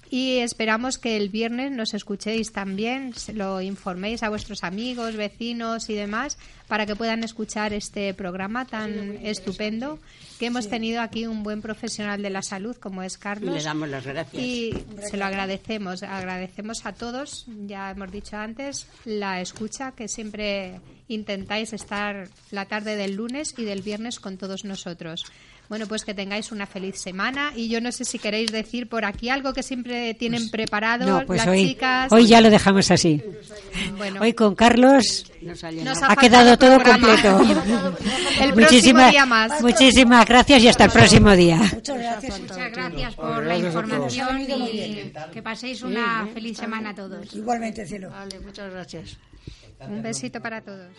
y esperamos que el viernes nos escuchéis también, se lo informéis a vuestros amigos, vecinos y demás para que puedan escuchar este programa tan estupendo que hemos tenido aquí un buen profesional de la salud como es Carlos. le damos las gracias. Y se lo agradecemos, agradecemos a todos, ya hemos dicho antes, la escucha que siempre intentáis estar la tarde del lunes y del viernes con todos nosotros. Bueno, pues que tengáis una feliz semana y yo no sé si queréis decir por aquí algo que siempre tienen preparado No, pues las hoy, chicas. hoy ya lo dejamos así. Bueno, Hoy con Carlos Nos ha nos llenado. ha ha quedado todo completo. El próximo Muchísimas, día más. muchísimas gracias y hasta el próximo día. Muchas gracias. Muchas gracias por la a información y que paséis una feliz semana todos. Igualmente, cielo. Vale, muchas gracias. Un besito para todos.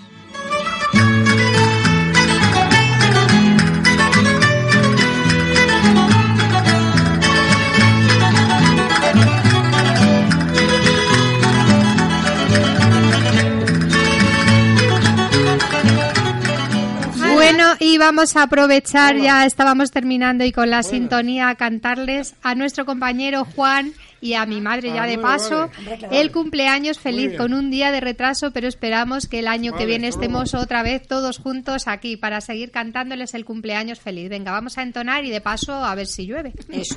Y vamos a aprovechar, ya estábamos terminando y con la sintonía a cantarles a nuestro compañero Juan y a mi madre ya Ah, de paso vale. el cumpleaños feliz con un día de retraso, pero esperamos que el año que viene estemos otra vez todos juntos aquí para seguir cantándoles el cumpleaños feliz. Venga, vamos a entonar y de paso a ver si llueve. Eso.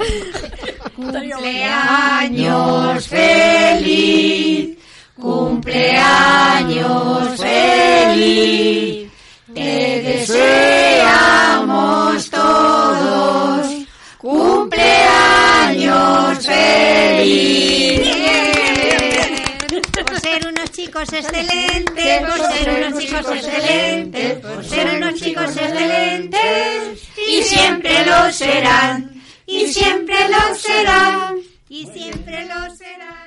Cumpleaños feliz, cumpleaños feliz, te deseamos todos, cumpleaños feliz. Por ser unos chicos excelentes, por ser unos chicos excelentes, por ser unos chicos excelentes, Y siempre lo serán, y siempre lo serán. y siempre lo serán.